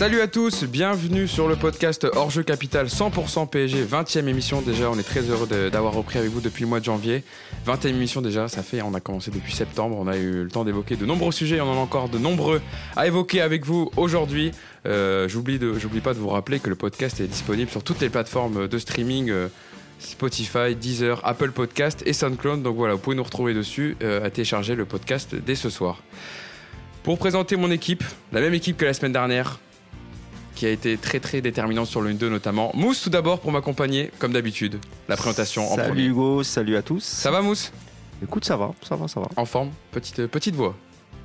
Salut à tous, bienvenue sur le podcast Hors-jeu Capital 100% PSG, 20e émission déjà, on est très heureux d'avoir repris avec vous depuis le mois de janvier. 20e émission déjà, ça fait, on a commencé depuis septembre, on a eu le temps d'évoquer de nombreux sujets, on en a encore de nombreux à évoquer avec vous aujourd'hui. Euh, j'oublie pas de vous rappeler que le podcast est disponible sur toutes les plateformes de streaming. euh, Spotify, Deezer, Apple Podcast et SoundCloud. Donc voilà, vous pouvez nous retrouver dessus euh, à télécharger le podcast dès ce soir. Pour présenter mon équipe, la même équipe que la semaine dernière, qui a été très très déterminante sur le 1-2 notamment. Mousse tout d'abord pour m'accompagner, comme d'habitude. La présentation en Salut premier. Hugo, salut à tous. Ça va Mousse? Écoute, ça va, ça va, ça va. En forme? Petite, petite voix.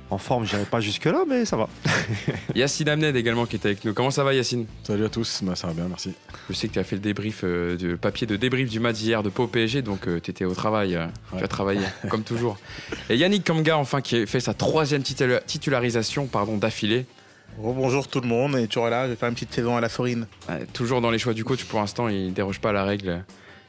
En forme, j'irai pas jusque là, mais ça va. Yacine Amned également qui est avec nous. Comment ça va Yacine? Salut à tous, bah, ça va bien, merci. Je sais que tu as fait le débrief, euh, du papier de débrief du match d'hier de Pau PSG, donc tu étais au travail, euh, tu as travaillé comme toujours. Et Yannick Kamga enfin qui a fait sa troisième titula- titularisation pardon, d'affilée. Bonjour tout le monde, et toujours là, je vais faire une petite saison à la Sorine. Toujours dans les choix du coach, pour l'instant, il ne déroge pas à la règle.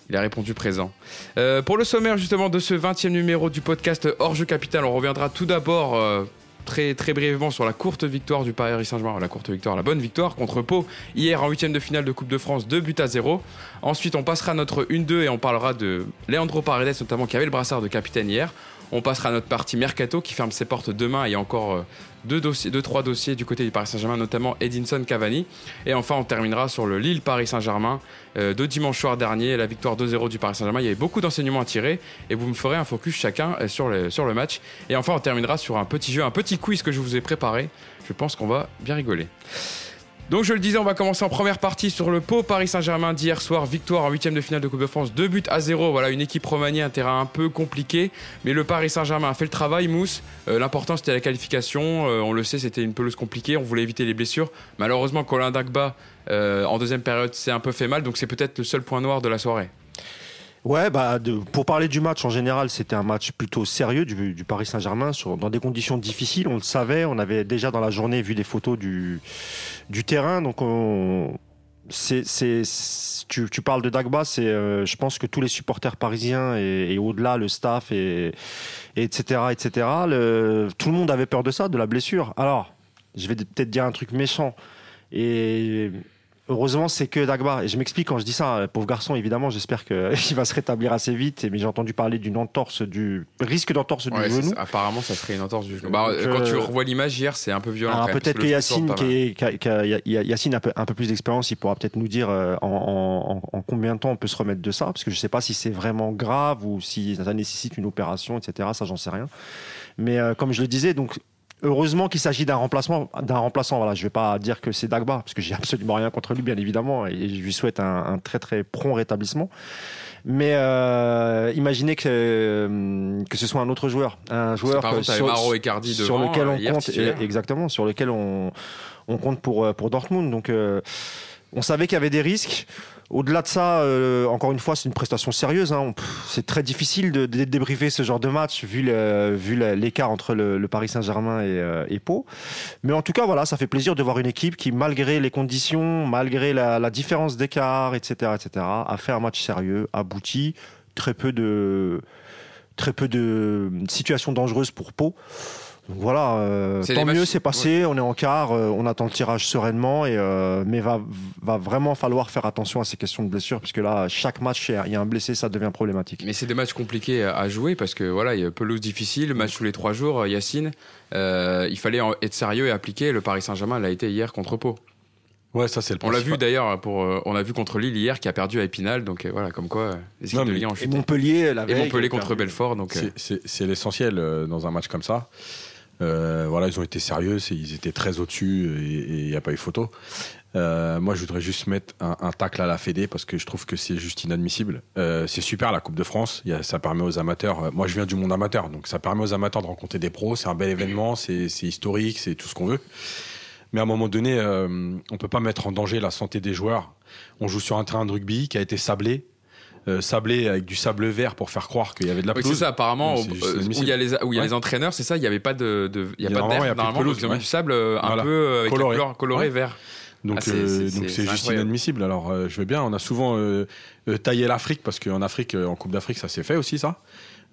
Il a répondu présent. Euh, pour le sommaire justement de ce 20e numéro du podcast Hors Jeu Capital, on reviendra tout d'abord euh, très, très brièvement sur la courte victoire du Paris Saint-Germain, la courte victoire, la bonne victoire contre Pau hier en 8 de finale de Coupe de France, 2 buts à 0. Ensuite, on passera à notre 1-2 et on parlera de Leandro Paredes notamment qui avait le brassard de capitaine hier. On passera à notre partie Mercato qui ferme ses portes demain. Il y a encore euh, deux, dossiers, deux, trois dossiers du côté du Paris Saint-Germain, notamment Edinson Cavani. Et enfin, on terminera sur le Lille-Paris Saint-Germain euh, de dimanche soir dernier, la victoire 2-0 du Paris Saint-Germain. Il y avait beaucoup d'enseignements à tirer et vous me ferez un focus chacun euh, sur le, sur le match. Et enfin, on terminera sur un petit jeu, un petit quiz que je vous ai préparé. Je pense qu'on va bien rigoler. Donc je le disais, on va commencer en première partie sur le Pau Paris Saint-Germain d'hier soir, victoire en huitième de finale de Coupe de France, 2 buts à 0. Voilà une équipe remaniée, un terrain un peu compliqué, mais le Paris Saint-Germain a fait le travail. Mousse, Euh, l'important c'était la qualification. Euh, on le sait, c'était une pelouse compliquée, on voulait éviter les blessures. Malheureusement, Colin Dagba euh, en deuxième période s'est un peu fait mal, donc c'est peut-être le seul point noir de la soirée. Ouais, bah, pour parler du match en général, c'était un match plutôt sérieux du, Paris Saint-Germain, dans des conditions difficiles. On le savait, on avait déjà dans la journée vu des photos du, terrain. Donc, on, c'est, tu, parles de Dagba, c'est, euh, je pense que tous les supporters parisiens et, au-delà, le staff et, et etc., etc., tout le monde avait peur de ça, de la blessure. Alors, je vais peut-être dire un truc méchant. Et heureusement, c'est que Dagba. Et je m'explique quand je dis ça, euh, pauvre garçon, évidemment, j'espère qu'il va se rétablir assez vite. Mais j'ai entendu parler d'une entorse, du risque d'entorse du genou. apparemment, ça serait une entorse du genou. Bah, quand tu euh, revois l'image hier, c'est un peu violent. Même, peut-être que Yacine, qui qui a- qui a- Yacine a un peu, plus d'expérience, il pourra peut-être nous dire euh, en, en- en- en combien de temps on peut se remettre de ça, parce que je ne sais pas si c'est vraiment grave ou si ça nécessite une opération, etc. Ça, j'en sais rien. Mais euh, comme je le disais, donc heureusement qu'il s'agit d'un remplacement, d'un remplaçant. Voilà, je vais pas dire que c'est Dagba, parce que j'ai absolument rien contre lui, bien évidemment, et je lui souhaite un, un très très prompt rétablissement. Mais euh, imaginez que, euh, que ce soit un autre joueur, un joueur sur- Maro et Cardi sur devant, lequel euh, on compte exactement sur lequel on, on compte pour euh, pour Dortmund donc euh, on savait qu'il y avait des risques au-delà de ça euh, encore une fois c'est une prestation sérieuse hein. C'est très difficile de, de débriefer ce genre de match vu l'écart entre le, Paris Saint-Germain et, euh, et Pau mais en tout cas voilà ça fait plaisir de voir une équipe qui malgré les conditions malgré la, la différence d'écart etc etc a fait un match sérieux abouti très peu de très peu de situations dangereuses pour Pau. Donc voilà, euh, C'est tant mieux, c'est passé, on est en quart, euh, on attend le tirage sereinement, et, euh, mais va, va vraiment falloir faire attention à ces questions de blessures, puisque là, chaque match, il y a un blessé, ça devient problématique. Mais c'est des matchs compliqués à jouer parce que voilà, il y a pelouse difficile, match tous les trois jours. euh, Yacine, euh, il fallait en- être sérieux et appliquer. Le Paris Saint-Germain l'a été hier contre Pau. Ouais, ça c'est le On l'a vu d'ailleurs pour, euh, on l'a vu contre Lille hier qui a perdu à Épinal. Donc euh, voilà, comme quoi euh, les équipes Non, de 1 ont Et. Montpellier, la Et Montpellier a contre. Belfort. Donc C'est- C'est c'est l'essentiel euh, dans un match comme ça. Euh, voilà, ils ont été sérieux, ils étaient très au-dessus et il n'y a pas eu photo. Euh, moi, je voudrais juste mettre un, un tacle à la Fédé parce que je trouve que c'est juste inadmissible. Euh, c'est super la Coupe de France, y a- ça permet aux amateurs. euh, moi, je viens du monde amateur, donc ça permet aux amateurs de rencontrer des pros. C'est un bel événement, c'est c'est historique, c'est tout ce qu'on veut. Mais à un moment donné, euh, on peut pas mettre en danger la santé des joueurs. On joue sur un terrain de rugby qui a été sablé. Euh, sablé avec du sable vert pour faire croire qu'il y avait de la oui, pelouse. c'est ça. Apparemment, Donc, euh, où il y a les, où il y a Ouais. les entraîneurs, c'est ça. Il n'y avait pas de, de- il y a Il y pas a d'air de normalement. pelouse, ils ont ouais. du sable euh, un Voilà. peu avec Coloré. la couleur colorée Ouais. vert. Donc Ah, c'est- euh, juste incroyable. inadmissible. Alors euh, je veux bien, on a souvent euh, taillé l'Afrique parce qu'en Afrique, en Coupe d'Afrique, ça s'est fait aussi ça.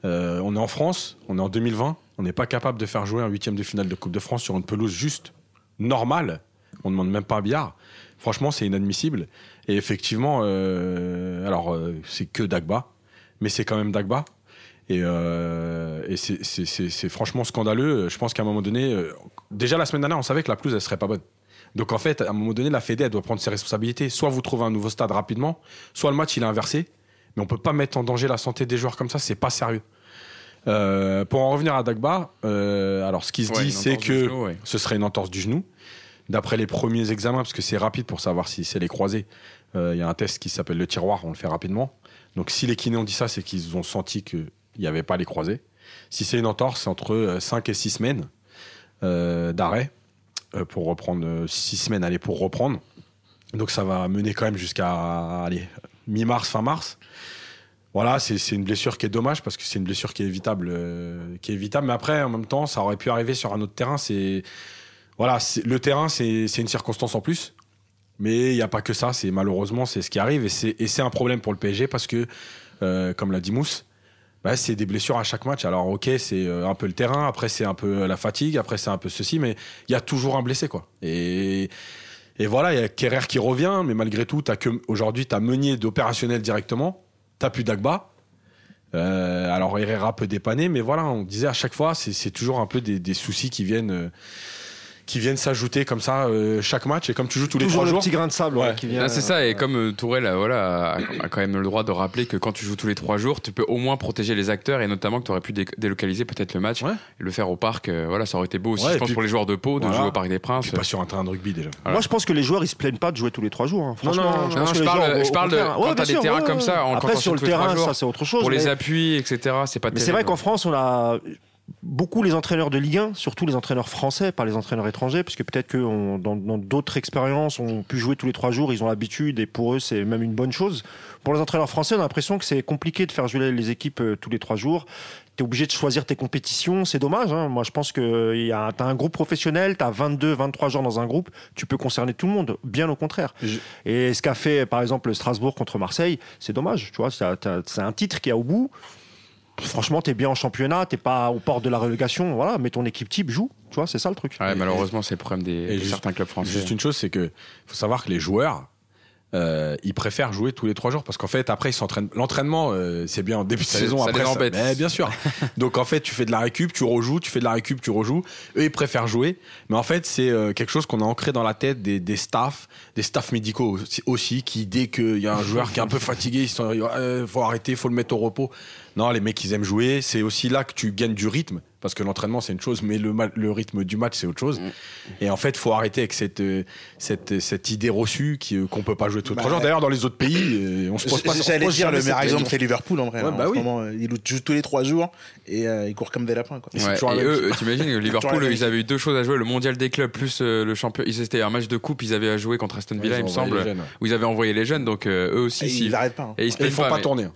On est en France, on est en 2020, on n'est pas capable de faire jouer un huitième de finale de Coupe de France sur une pelouse juste normale On demande même pas un billard. Franchement, c'est inadmissible. Et effectivement, euh, alors euh, c'est que Dagba, mais c'est quand même Dagba. Et, euh, et c'est- franchement scandaleux. Je pense qu'à un moment donné, euh, déjà la semaine dernière, on savait que la pelouse, elle serait pas bonne. Donc en fait, à un moment donné, la Fédé, elle doit prendre ses responsabilités. Soit vous trouvez un nouveau stade rapidement, soit le match, il est inversé. Mais on peut pas mettre en danger la santé des joueurs comme ça, c'est pas sérieux. Euh, pour en revenir à Dagba, euh, alors ce qui se Ouais, dit, c'est que genou, ouais. ce serait une entorse du genou. D'après les premiers examens, parce que c'est rapide pour savoir si c'est les croisés, il y a un test qui s'appelle le tiroir, on le fait rapidement. Donc si les kinés ont dit ça, c'est qu'ils ont senti qu'il n'y avait pas les croisés. Si c'est une entorse, c'est entre 5 et 6 semaines euh, d'arrêt euh, pour reprendre, 6 semaines allez, pour reprendre. Donc ça va mener quand même jusqu'à mi-mars, fin mars. Voilà, c'est une blessure qui est dommage parce que c'est une blessure qui est évitable, euh, qui est évitable. Mais après, en même temps, ça aurait pu arriver sur un autre terrain. Voilà, le terrain, c'est une circonstance en plus. Mais il n'y a pas que ça. C'est malheureusement, c'est ce qui arrive et c'est un problème pour le PSG parce que, euh, comme l'a dit Mousse, bah, c'est des blessures à chaque match. Alors ok, c'est euh, un peu le terrain, après c'est un peu la fatigue, après c'est un peu ceci, mais il y a toujours un blessé quoi. Et voilà, il y a Kerrer qui revient, mais malgré tout, t'as que aujourd'hui, tu as Meunier d'opérationnel directement, t'as plus Dagba. Euh, alors Herrera peut dépanner, mais voilà, on disait à chaque fois, c'est toujours un peu des, des soucis qui viennent, euh, qui viennent s'ajouter comme ça euh, chaque match. Et comme tu joues tous les Toujours trois le jours, petit grain de sable Ouais. ouais, qui vient. C'est ça, et comme euh, Tourelle euh, voilà, a, a quand même le droit de rappeler que quand tu joues tous les trois jours, tu peux au moins protéger les acteurs, et notamment que tu aurais pu dé- délocaliser peut-être le match, Ouais. et le faire au parc. euh, voilà, ça aurait été beau aussi, Ouais, je pense, puis- pour les joueurs de Pau, de Voilà. jouer au Parc des Princes. puis pas sur un terrain de rugby déjà. Voilà. Moi, je pense que les joueurs, ils se plaignent pas de jouer tous les trois jours. hein. Franchement, non, non, pense non, que je les parle- je parle de- quand t'as des terrains comme ça, Après, sur le terrain, ça, c'est autre chose. Pour les appuis, etc., c'est pas Mais c'est vrai qu'en France, on a beaucoup les entraîneurs de Ligue 1, surtout les entraîneurs français, pas les entraîneurs étrangers, parce que peut-être que on- dans d'autres expériences, on pu jouer tous les trois jours, ils ont l'habitude et pour eux, c'est même une bonne chose. Pour les entraîneurs français, on a l'impression que c'est compliqué de faire jouer les équipes euh, tous les trois jours. Tu es obligé de choisir tes compétitions, c'est dommage. hein. Moi, je pense que tu as un groupe professionnel, tu as 22, 23 joueurs dans un groupe, tu peux concerner tout le monde, bien au contraire. Je- Et ce qu'a fait, par exemple, Strasbourg contre Marseille, c'est dommage. Tu vois, t'as- t'as- c'est un titre qui est au bout. Franchement, t'es bien en championnat, t'es pas au port de la relégation. Voilà, mets ton équipe type, joue. Tu vois, c'est ça le truc. Ouais, Et- malheureusement, c'est le problème des, juste- certains clubs français. Juste une chose, c'est que faut savoir que les joueurs, euh, ils préfèrent jouer tous les trois jours parce qu'en fait après ils s'entraînent. L'entraînement, euh, c'est bien en début de Ça- saison. ça après, les embête. Mais bien sûr. Donc en fait, tu fais de la récup, tu rejoues, tu fais de la récup, tu rejoues. Eux, ils préfèrent jouer, mais en fait, c'est euh, quelque chose qu'on a ancré dans la tête des, des staffs, des staffs médicaux aussi, aussi, qui dès qu'il y a un joueur qui est un peu fatigué, ils sont, euh, faut arrêter, faut le mettre au repos. Non, les mecs, ils aiment jouer. C'est aussi là que tu gagnes du rythme. Parce que l'entraînement, c'est une chose, mais le, le rythme du match, c'est autre chose. Mm. Et en fait, faut arrêter avec cette, euh, cette, cette idée reçue euh, qu'on peut pas jouer tous les Bah, trois jours. D'ailleurs, dans les autres pays, euh, on se pose pas J'allais dire, le meilleur exemple, c'est Liverpool en vrai. Ouais, là. bah en oui. ce moment, euh, ils jouent tous les trois jours et euh, ils courent comme des lapins. Quoi. Ouais, et eux, euh, t'imagines, Liverpool, ils avaient eu deux choses à jouer le mondial des clubs plus euh, le champion. Ils étaient un match de coupe, ils avaient à jouer contre Aston Villa, Ils il me semble, les jeunes, ouais. où ils avaient envoyé les jeunes, donc euh, eux aussi. Et ils n'arrêtent pas. hein. et ils plaignent font pas tourner.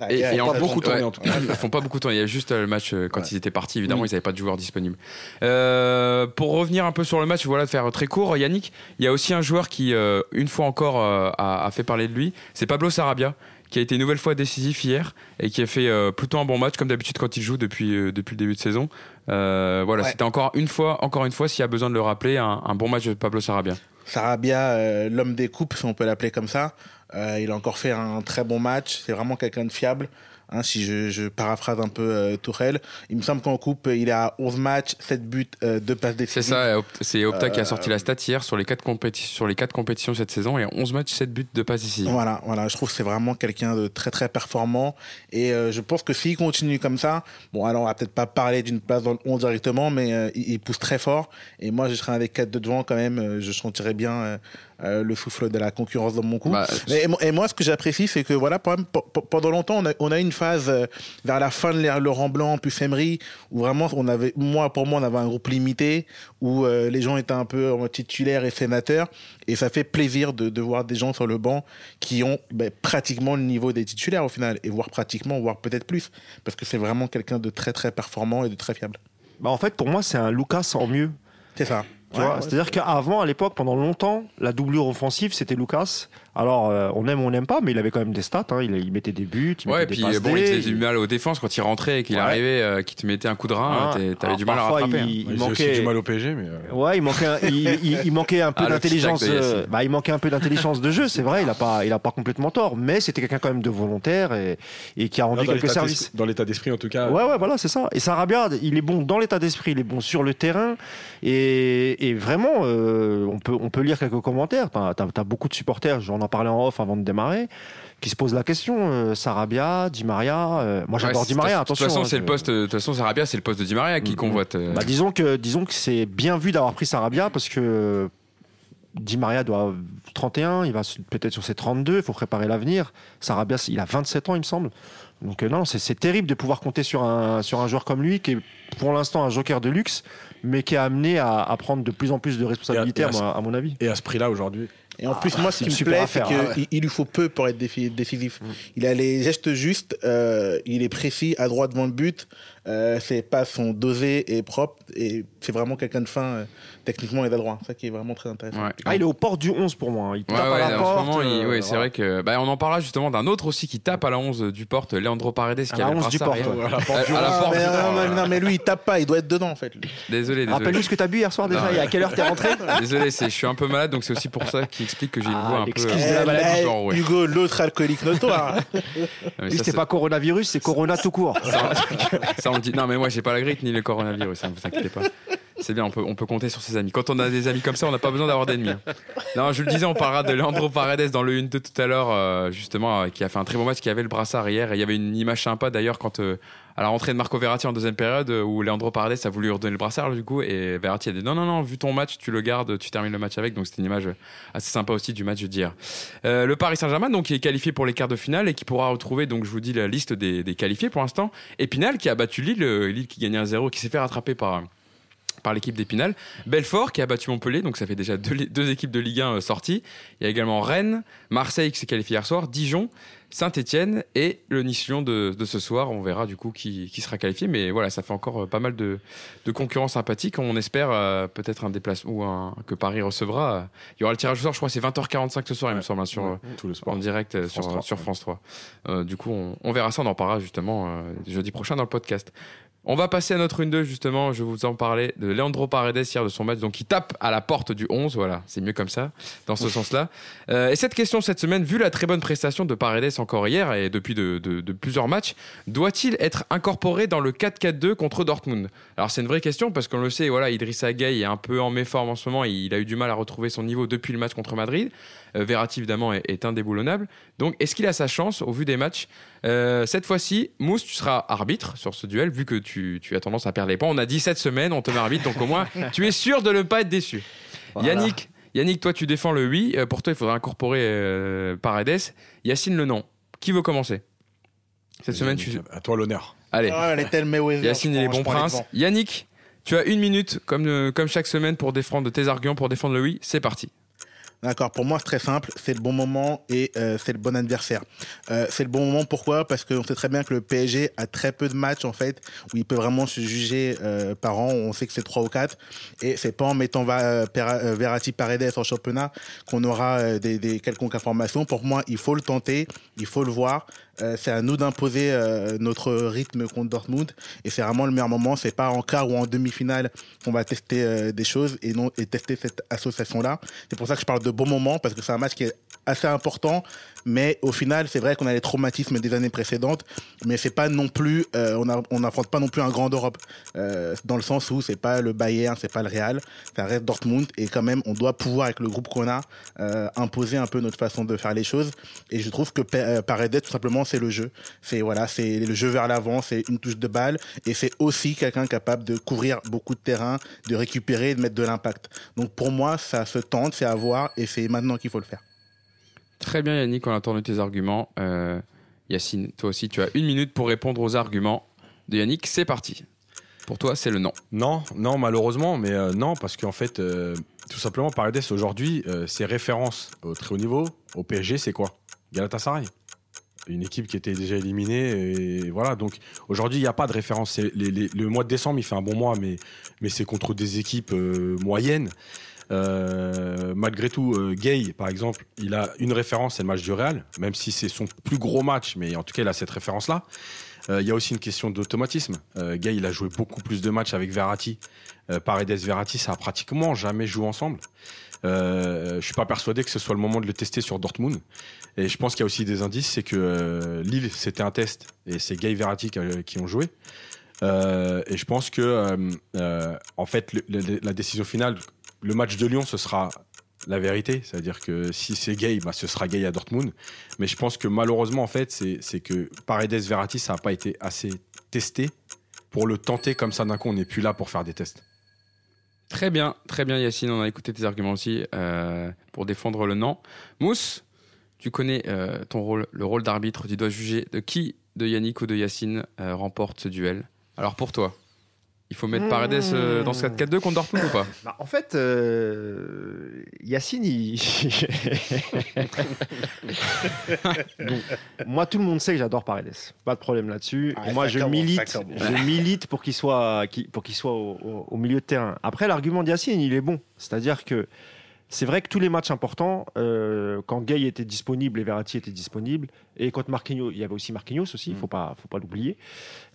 Ah, Et, et, et en beaucoup tourné, ouais, en tout cas. Ils font pas beaucoup tourner. Il y a juste euh, le match euh, quand Ouais. ils étaient partis. Évidemment, Mm. ils n'avaient pas de joueurs disponibles. Euh, pour revenir un peu sur le match, voilà, de faire très court, Yannick, il y a aussi un joueur qui, euh, une fois encore, euh, a, a fait parler de lui. C'est Pablo Sarabia, qui a été une nouvelle fois décisif hier et qui a fait euh, plutôt un bon match, comme d'habitude quand il joue depuis, euh, depuis le début de saison. Euh, voilà, Ouais. c'était encore une fois, encore une fois, s'il y a besoin de le rappeler, un, un bon match de Pablo Sarabia. Sarabia, euh, l'homme des coupes, si on peut l'appeler comme ça, il a encore fait un très bon match. C'est vraiment quelqu'un de fiable. Hein, si je, je paraphrase un peu euh, Tourelle, il me semble qu'en coupe, il est à 11 matchs, 7 buts, euh, 2 passes C'est décisives. ça, Opt- c'est Opta qui a Euh, sorti la stat hier sur les quatre, compéti- sur les quatre compétitions cette saison et 11 matchs, 7 buts de passes ici. Voilà, voilà, je trouve que c'est vraiment quelqu'un de très très performant et euh, je pense que s'il continue comme ça, bon alors on va peut-être pas parler d'une place dans le 11 directement, mais euh, il, il pousse très fort et moi je serais avec 4 de devant quand même, euh, je sentirais bien euh, le souffle de la concurrence dans mon coup. Bah, Mais- et, mo- et moi ce que j'apprécie c'est que voilà, pendant longtemps on a, on a une phase euh, vers la fin de l'ère Laurent Blanc puis Emery où vraiment on avait, moi pour moi on avait un groupe limité où euh, les gens étaient un peu en mode titulaire et sénateur et ça fait plaisir de, de voir des gens sur le banc qui ont ben, pratiquement le niveau des titulaires au final, et voire pratiquement, voire peut-être plus, parce que c'est vraiment quelqu'un de très très performant et de très fiable. Bah, en fait, pour moi, c'est un Lucas en mieux. C'est ça. Ouais, ouais. C'est-à-dire qu'avant, à l'époque, pendant longtemps, la doublure offensive, c'était Lucas. Alors, euh, on aime ou on n'aime pas, mais il avait quand même des stats. hein. Il, il mettait des buts, il Ouais, et mettait puis des passes bon, il faisait du mal aux défenses quand il rentrait et qu'il Ouais. arrivait, euh, qu'il te mettait un coup de rein, Ah, t'avais du mal à parfois, rattraper. hein. il- Il, il a aussi manquait- du mal au PSG, mais. euh, Ouais, il manquait, un, il, il- il manquait un peu Ah, petit d'intelligence. euh, bah, il manquait un peu d'intelligence de jeu, c'est vrai. Il a pas, il a pas complètement tort, mais c'était quelqu'un quand même de volontaire et, et qui a rendu quelques services. Dans l'état d'esprit, en tout cas. Ouais, ouais, voilà, c'est ça. Et Sarabia, il est bon dans l'état d'esprit, il est bon sur le terrain. Et, et vraiment, euh, on, peut, on peut lire quelques commentaires. T'as as, beaucoup de supporters, j'en en parlais en off avant de démarrer, qui se posent la question. euh, Sarabia, Di Maria. euh, moi, j'adore Ouais, Di Maria, De attention. toute façon, hein, c'est le poste. De toute façon, Sarabia, c'est le poste de Di Maria qui Mhm. convoite. euh. Bah, disons que, disons que c'est bien vu d'avoir pris Sarabia parce que Di Maria doit 31, il va peut-être sur ses 32, il faut préparer l'avenir. Sarabia, il a 27 ans, il me semble. Donc euh, non, c'est- terrible de pouvoir compter sur un, sur un joueur comme lui qui est pour l'instant un joker de luxe, mais qui est amené à, à prendre de plus en plus de responsabilités, à- à mon avis. Et à ce prix-là, aujourd'hui. Et en plus, moi, ce qui me plaît, c'est ah qu'il il lui faut peu pour être décisif. Mm. Il a les gestes justes, euh, il est précis, à droite devant le but, euh, ses passes sont dosées et propres, et c'est vraiment quelqu'un de fin, euh, techniquement et d'adroit. Ça qui est vraiment très intéressant. Ouais. Ah, il est aux portes du 11 pour moi. hein. Il tape Ouais, à la en porte. ce moment, il- euh, c'est vrai que. Bah, on en parlera justement d'un autre aussi qui tape à la 11 du porte, Leandro Paredes, qui À la a le 11 du Porte. À la porte du Euh, Ah, non, mais- voilà. non, mais lui, il tape pas, il doit être dedans, en fait. lui. Désolé, désolé. Rappelle-nous ce que t'as bu hier soir déjà. Non, et à quelle heure t'es rentré Désolé, c'est- je suis un peu malade, donc c'est aussi pour ça qu'il explique que j'ai une Ah, voix un peu. euh, la genre. Hugo, l'autre alcoolique notoire. mais Lui, ça, c'était c'est- pas coronavirus, c'est Corona tout court. Ça, on dit. Non, mais moi, j'ai pas la grippe ni le coronavirus, hein, vous inquiétez pas. C'est bien, on peut, on peut compter sur ses amis. Quand on a des amis comme ça, on n'a pas besoin d'avoir d'ennemis. hein. Non, je le disais, on parlera de Leandro Paredes dans le 1-2 tout à l'heure, euh, justement, euh, qui a fait un très bon match, qui avait le brassard hier. Et il y avait une image sympa d'ailleurs quand, euh, à la rentrée de Marco Verratti en deuxième période, où Leandro Paredes a voulu lui redonner le brassard, du coup, et Verratti a dit non, non, non, vu ton match, tu le gardes, tu termines le match avec. Donc c'était une image assez sympa aussi du match d'hier. Le Paris Saint-Germain, donc, qui est qualifié pour les quarts de finale et qui pourra retrouver, donc, je vous dis la liste des, des qualifiés pour l'instant. Épinal qui a battu Lille, Lille qui gagnait 1-0, qui s'est fait rattraper par, par l'équipe d'Épinal. Belfort qui a battu Montpellier, donc ça fait déjà deux, deux équipes de Ligue 1 euh, sorties. Il y a également Rennes, Marseille qui s'est qualifié hier soir, Dijon, Saint-Etienne et le Nice-Lyon de, de ce soir. On verra du coup qui, qui sera qualifié, mais voilà, ça fait encore euh, pas mal de, de concurrents sympathiques. On espère euh, peut-être un déplacement ou un, que Paris recevra. Il y aura le tirage au sort, je crois, c'est 20h45 ce soir, il me semble, hein, sur, Ouais, tout le sport. en direct France sur, 3, sur ouais. France 3. Euh, du coup, on, on verra ça, on en parlera justement euh, jeudi prochain dans le podcast. On va passer à notre 1-2 justement, je vous en parler de Leandro Paredes hier de son match, donc il tape à la porte du 11, voilà, c'est mieux comme ça, dans ce sens-là. Euh, et cette question cette semaine, vu la très bonne prestation de Paredes encore hier et depuis de, de- de plusieurs matchs, doit-il être incorporé dans le 4-4-2 contre Dortmund? Alors c'est une vraie question parce qu'on le sait, voilà, Idrissa Gueye est un peu en méforme en ce moment, il a eu du mal à retrouver son niveau depuis le match contre Madrid. Euh, Verratti évidemment est, est indéboulonnable. Donc est-ce qu'il a sa chance au vu des matchs? Euh, Cette fois-ci, Mousse, tu seras arbitre sur ce duel vu que tu, tu as tendance à perdre les points. On a dit cette semaine, on te met arbitre, donc au moins tu es sûr de ne pas être déçu. Voilà. Yannick, Yannick, toi tu défends le oui. Euh, pour toi, il faudra incorporer euh, Paredes. Yacine le non. Qui veut commencer? Cette semaine, tu... À toi l'honneur. Allez. Ah, Mayweather. Yacine et les bons princes. Yannick, tu as une minute, comme, euh, comme chaque semaine, pour défendre tes arguments, pour défendre le oui. C'est parti. D'accord, pour moi c'est très simple, c'est le bon moment et euh, c'est le bon adversaire. Euh, c'est le bon moment pourquoi? Parce qu'on sait très bien que le PSG a très peu de matchs en fait où il peut vraiment se juger euh, par an. On sait que c'est trois ou quatre et c'est pas en mettant Va- euh, euh, Verratti Paredes en championnat qu'on aura euh, des, des quelconques informations. Pour moi, il faut le tenter, il faut le voir. Euh, c'est à nous d'imposer euh, notre rythme contre Dortmund et c'est vraiment le meilleur moment. C'est pas en quart ou en demi-finale qu'on va tester euh, des choses et non et tester cette association là. C'est pour ça que je parle de bon moment parce que c'est un match qui est assez important, mais au final c'est vrai qu'on a les traumatismes des années précédentes, mais c'est pas non plus euh, on a- on n'affronte pas non plus un grand d'Europe euh, dans le sens où c'est pas le Bayern, c'est pas le Real, ça reste Dortmund. Et quand même on doit pouvoir avec le groupe qu'on a euh, imposer un peu notre façon de faire les choses. Et je trouve que euh, Paredes tout simplement c'est le jeu, c'est voilà c'est le jeu vers l'avant, c'est une touche de balle. Et c'est aussi quelqu'un capable de couvrir beaucoup de terrain, de récupérer, de mettre de l'impact. Donc pour moi ça se tente, c'est à voir et c'est maintenant qu'il faut le faire. Très bien, Yannick, on a entendu tes arguments. Euh, Yacine, toi aussi, tu as une minute pour répondre aux arguments de Yannick. C'est parti. Pour toi, c'est le non. Non, non, malheureusement, mais euh, non, parce qu'en fait, euh, tout simplement, Paredes aujourd'hui, ses références au très haut niveau, au PSG, c'est quoi? Galatasaray. Une équipe qui était déjà éliminée, et voilà. Donc aujourd'hui, il n'y a pas de référence. Le mois de décembre, il fait un bon mois, mais, mais c'est contre des équipes moyennes. Euh, malgré tout, euh, Gay, par exemple, il a une référence, c'est le match du Real, même si c'est son plus gros match, mais en tout cas, il a cette référence-là. Euh, Il y a aussi une question d'automatisme. Gay, il a joué beaucoup plus de matchs avec Verratti. Paredes, Verratti, ça a pratiquement jamais joué ensemble. Euh, je suis pas persuadé que ce soit le moment de le tester sur Dortmund. Et je pense qu'il y a aussi des indices, c'est que euh, Lille, c'était un test, et c'est Gay Verratti qui, qui ont joué. Et je pense que, en fait, la décision finale, le match de Lyon, ce sera la vérité. C'est-à-dire que si c'est Gay, bah, ce sera Gay à Dortmund. Mais je pense que malheureusement, en fait, c'est que Paredes, Verratti, ça n'a pas été assez testé pour le tenter comme ça d'un coup. On n'est plus là pour faire des tests. Très bien, très bien Yacine, on a écouté tes arguments aussi euh, pour défendre le non. Mousse, tu connais euh, ton rôle, le rôle d'arbitre, tu dois juger de qui, de Yannick ou de Yacine, euh, remporte ce duel. Alors pour toi, il faut mettre Paredes euh, dans ce 4-4-2 contre Dortmund ou pas? Bah, en fait, euh, Yacine, il... Donc, moi, tout le monde sait que j'adore Paredes. Pas de problème là-dessus. Ah, moi, je milite, je milite pour qu'il soit, pour qu'il soit au, au- au milieu de terrain. Après, l'argument d'Yacine, il est bon. C'est-à-dire que c'est vrai que tous les matchs importants, euh, quand Gay était disponible et Verratti était disponible, et contre Marquinhos, il y avait aussi Marquinhos aussi, il faut pas, faut pas l'oublier.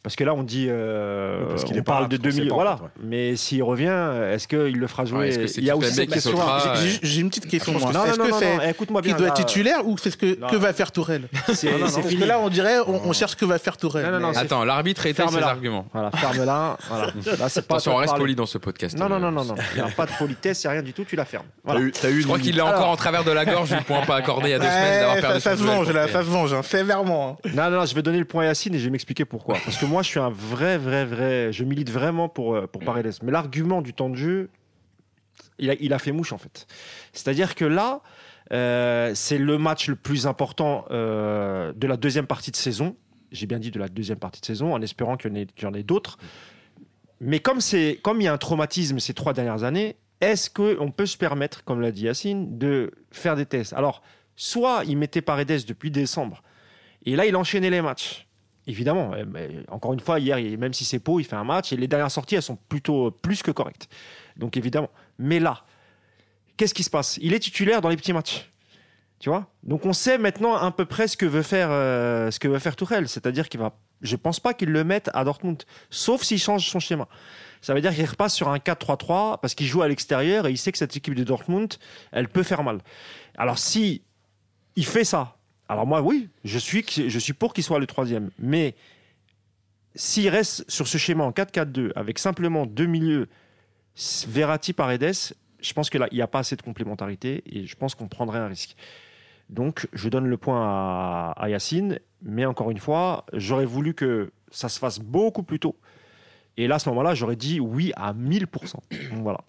Parce que là, on dit, euh, parce qu'il on est parle de parce qu'on sait 2000, pas, en voilà. fait, ouais. Mais s'il revient, est-ce qu'il le fera jouer? Ouais, est-ce que c'est Il y a aussi cette question. J'ai j'ai une petite question, Non, moi. non, Est-ce non, que non, c'est écoute-moi bien. qui doit être titulaire ou c'est ce que, Non. que va faire Tourelle? C'est Non, non, c'est Parce fini. que là, on dirait, on, on cherche ce que va faire Tourelle. Non, non, non, mais- Attends, l'arbitre étale ses arguments. Voilà, ferme-la. Voilà. Là, c'est pas à Attention, on reste poli dans ce podcast. Non, non, euh, non, non, non. Il n'y a pas de politesse, c'est rien du tout, tu la fermes. Je crois qu'il l'a encore en travers de la gorge, le point pas accordé il y a deux semaines d'avoir perdu ça se venge, ça se venge, hein, hein. Non, non, je vais donner le point à Yacine et je vais m'expliquer pourquoi. Parce que moi, je suis un vrai, vrai, vrai. Je milite vraiment pour, euh, pour Paredes. Mais l'argument du temps de jeu, il a, fait mouche, en fait. C'est-à-dire que là, euh, c'est le match le plus important euh, de la deuxième partie de saison. J'ai bien dit de la deuxième partie de saison, en espérant qu'il y en ait, qu'il y en ait d'autres. Mais comme, c'est, comme il y a un traumatisme ces trois dernières années, est-ce qu'on peut se permettre, comme l'a dit Yacine, de faire des tests? Alors, soit il mettait Paredes depuis décembre, et là, il enchaînait les matchs. Évidemment, euh, mais encore une fois, hier, même si c'est Pau, il fait un match, et les dernières sorties, elles sont plutôt plus que correctes. Donc évidemment. Mais là, qu'est-ce qui se passe? Il est titulaire dans les petits matchs. Tu vois? Donc on sait maintenant à peu près ce que veut faire, euh, ce que veut faire Tourelle. C'est-à-dire qu'il va. Je pense pas qu'il le mette à Dortmund, sauf s'il change son schéma. Ça veut dire qu'il repasse sur un 4-3-3 parce qu'il joue à l'extérieur et il sait que cette équipe de Dortmund, elle peut faire mal. Alors si il fait ça, alors moi oui, je suis, je suis pour qu'il soit le troisième. Mais s'il reste sur ce schéma en 4-4-2 avec simplement deux milieux, Verratti, Paredes, je pense que là, il n'y a pas assez de complémentarité et je pense qu'on prendrait un risque. Donc, je donne le point à, à Yacine, mais encore une fois, j'aurais voulu que ça se fasse beaucoup plus tôt. Et là, à ce moment-là, j'aurais dit oui à 1000%. Donc, voilà.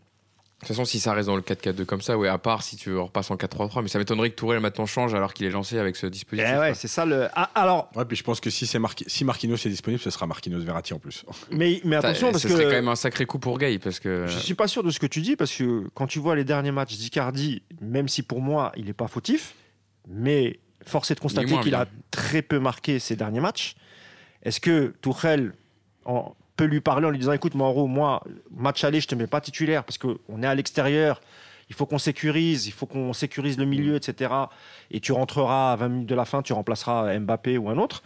De toute façon, si ça reste dans le 4-4-2 comme ça, ouais, à part si tu repasses en 4-3-3, mais ça m'étonnerait que Tourelle maintenant change alors qu'il est lancé avec ce Eh dispositif. ouais, quoi. c'est ça le. Ah, alors, Ouais, puis je pense que si, c'est si Marquinhos est disponible, ce sera Marquinhos Verratti en plus. mais, mais attention, parce ce que. serait quand même un sacré coup pour Gay parce que. Je suis pas sûr de ce que tu dis parce que quand tu vois les derniers matchs d'Icardi, même si pour moi il n'est pas fautif, mais force est de constater qu'il a très peu marqué ces derniers matchs. Est-ce que Tourelle en- peut lui parler en lui disant écoute Mauro, moi match aller je te mets pas titulaire parce qu'on est à l'extérieur, il faut qu'on sécurise, il faut qu'on sécurise le milieu, etc. Et tu rentreras à 20 minutes de la fin, tu remplaceras Mbappé ou un autre.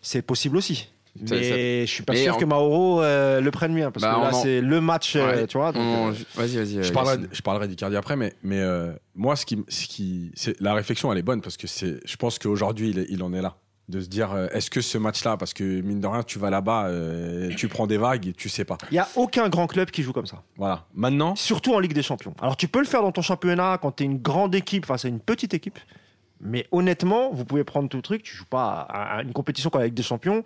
C'est possible aussi. Mais ça- je suis pas Mais sûr en- que Mauro euh, le prenne bien parce Bah, que là en- c'est le match, euh, tu vois. donc, On- euh, Vas-y, vas-y. euh, Je parlerai, je parlerai d'Icardi après, mais, mais euh, moi, ce qui, ce qui, c'est, la réflexion, elle est bonne parce que c'est, je pense qu'aujourd'hui, il, est- il en est là. De se dire, euh, est-ce que ce match-là, parce que mine de rien, tu vas là-bas, euh, tu prends des vagues et tu sais pas. Il n'y a aucun grand club qui joue comme ça. Voilà. Maintenant, Surtout en Ligue des Champions. Alors tu peux le faire dans ton championnat quand tu es une grande équipe face à une petite équipe. Mais honnêtement, vous pouvez prendre tout le truc. Tu joues pas à à une compétition comme la Ligue des Champions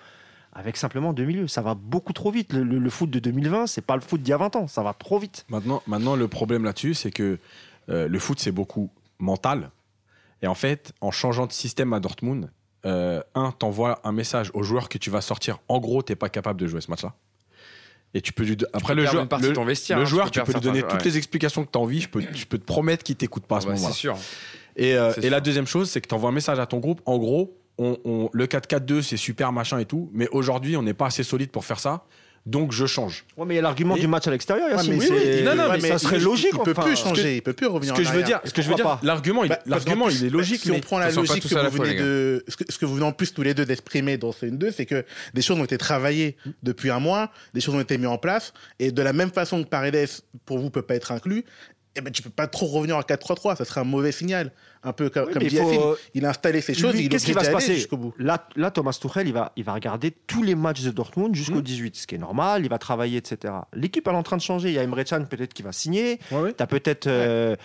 avec simplement deux milieux. Ça va beaucoup trop vite. Le, le- le foot de 2020, c'est pas le foot d'il y a 20 ans. Ça va trop vite. Maintenant, maintenant le problème là-dessus, c'est que euh, le foot, c'est beaucoup mental. Et en fait, en changeant de système à Dortmund, euh, un, t'envoies un message aux joueurs que tu vas sortir. En gros, t'es pas capable de jouer ce match-là. Et tu peux lui. Après, le joueur, partie de le, ton vestiaire, le hein, tu joueur, peux tu peux lui donner toutes les explications que tu as envie. Je peux, je peux te promettre qu'il t'écoute pas à ce Ah bah, moment-là. c'est sûr. Et, euh, la deuxième chose, c'est que tu envoies un message à ton groupe. En gros, on, on- le 4-4-2, c'est super machin et tout. Mais aujourd'hui, on n'est pas assez solide pour faire ça. Donc je change. Ouais, mais il y a l'argument du match à l'extérieur, Ouais, Yacine. mais Oui, c'est- oui. non, non, ouais, mais ça serait il- logique. Il peut enfin, plus ce que- changer, il peut plus revenir Ce que en je veux dire, ce que je veux dire, l'argument, il, Bah, l'argument, il plus, est logique, Si on prend la logique que vous venez de, ce que, ce que vous venez en plus tous les deux d'exprimer dans ce 2 c'est que des choses ont été travaillées depuis un mois, des choses ont été mises en place, et de la même façon que Paredes, pour vous, peut pas être inclus, eh ben, tu peux pas trop revenir en 4-3-3, ça serait un mauvais signal. Un peu comme, Oui, comme il faut- Yacine. il a installé ces choses, Qu'est-ce qui va se passer jusqu'au bout. là, là, Thomas Tuchel, il va, il va regarder tous les matchs de Dortmund jusqu'au Mm. 18, ce qui est normal. Il va travailler, etc. L'équipe elle est en train de changer. Il y a Emre Can peut-être qui va signer. Ouais, ouais. Tu as peut-être, euh,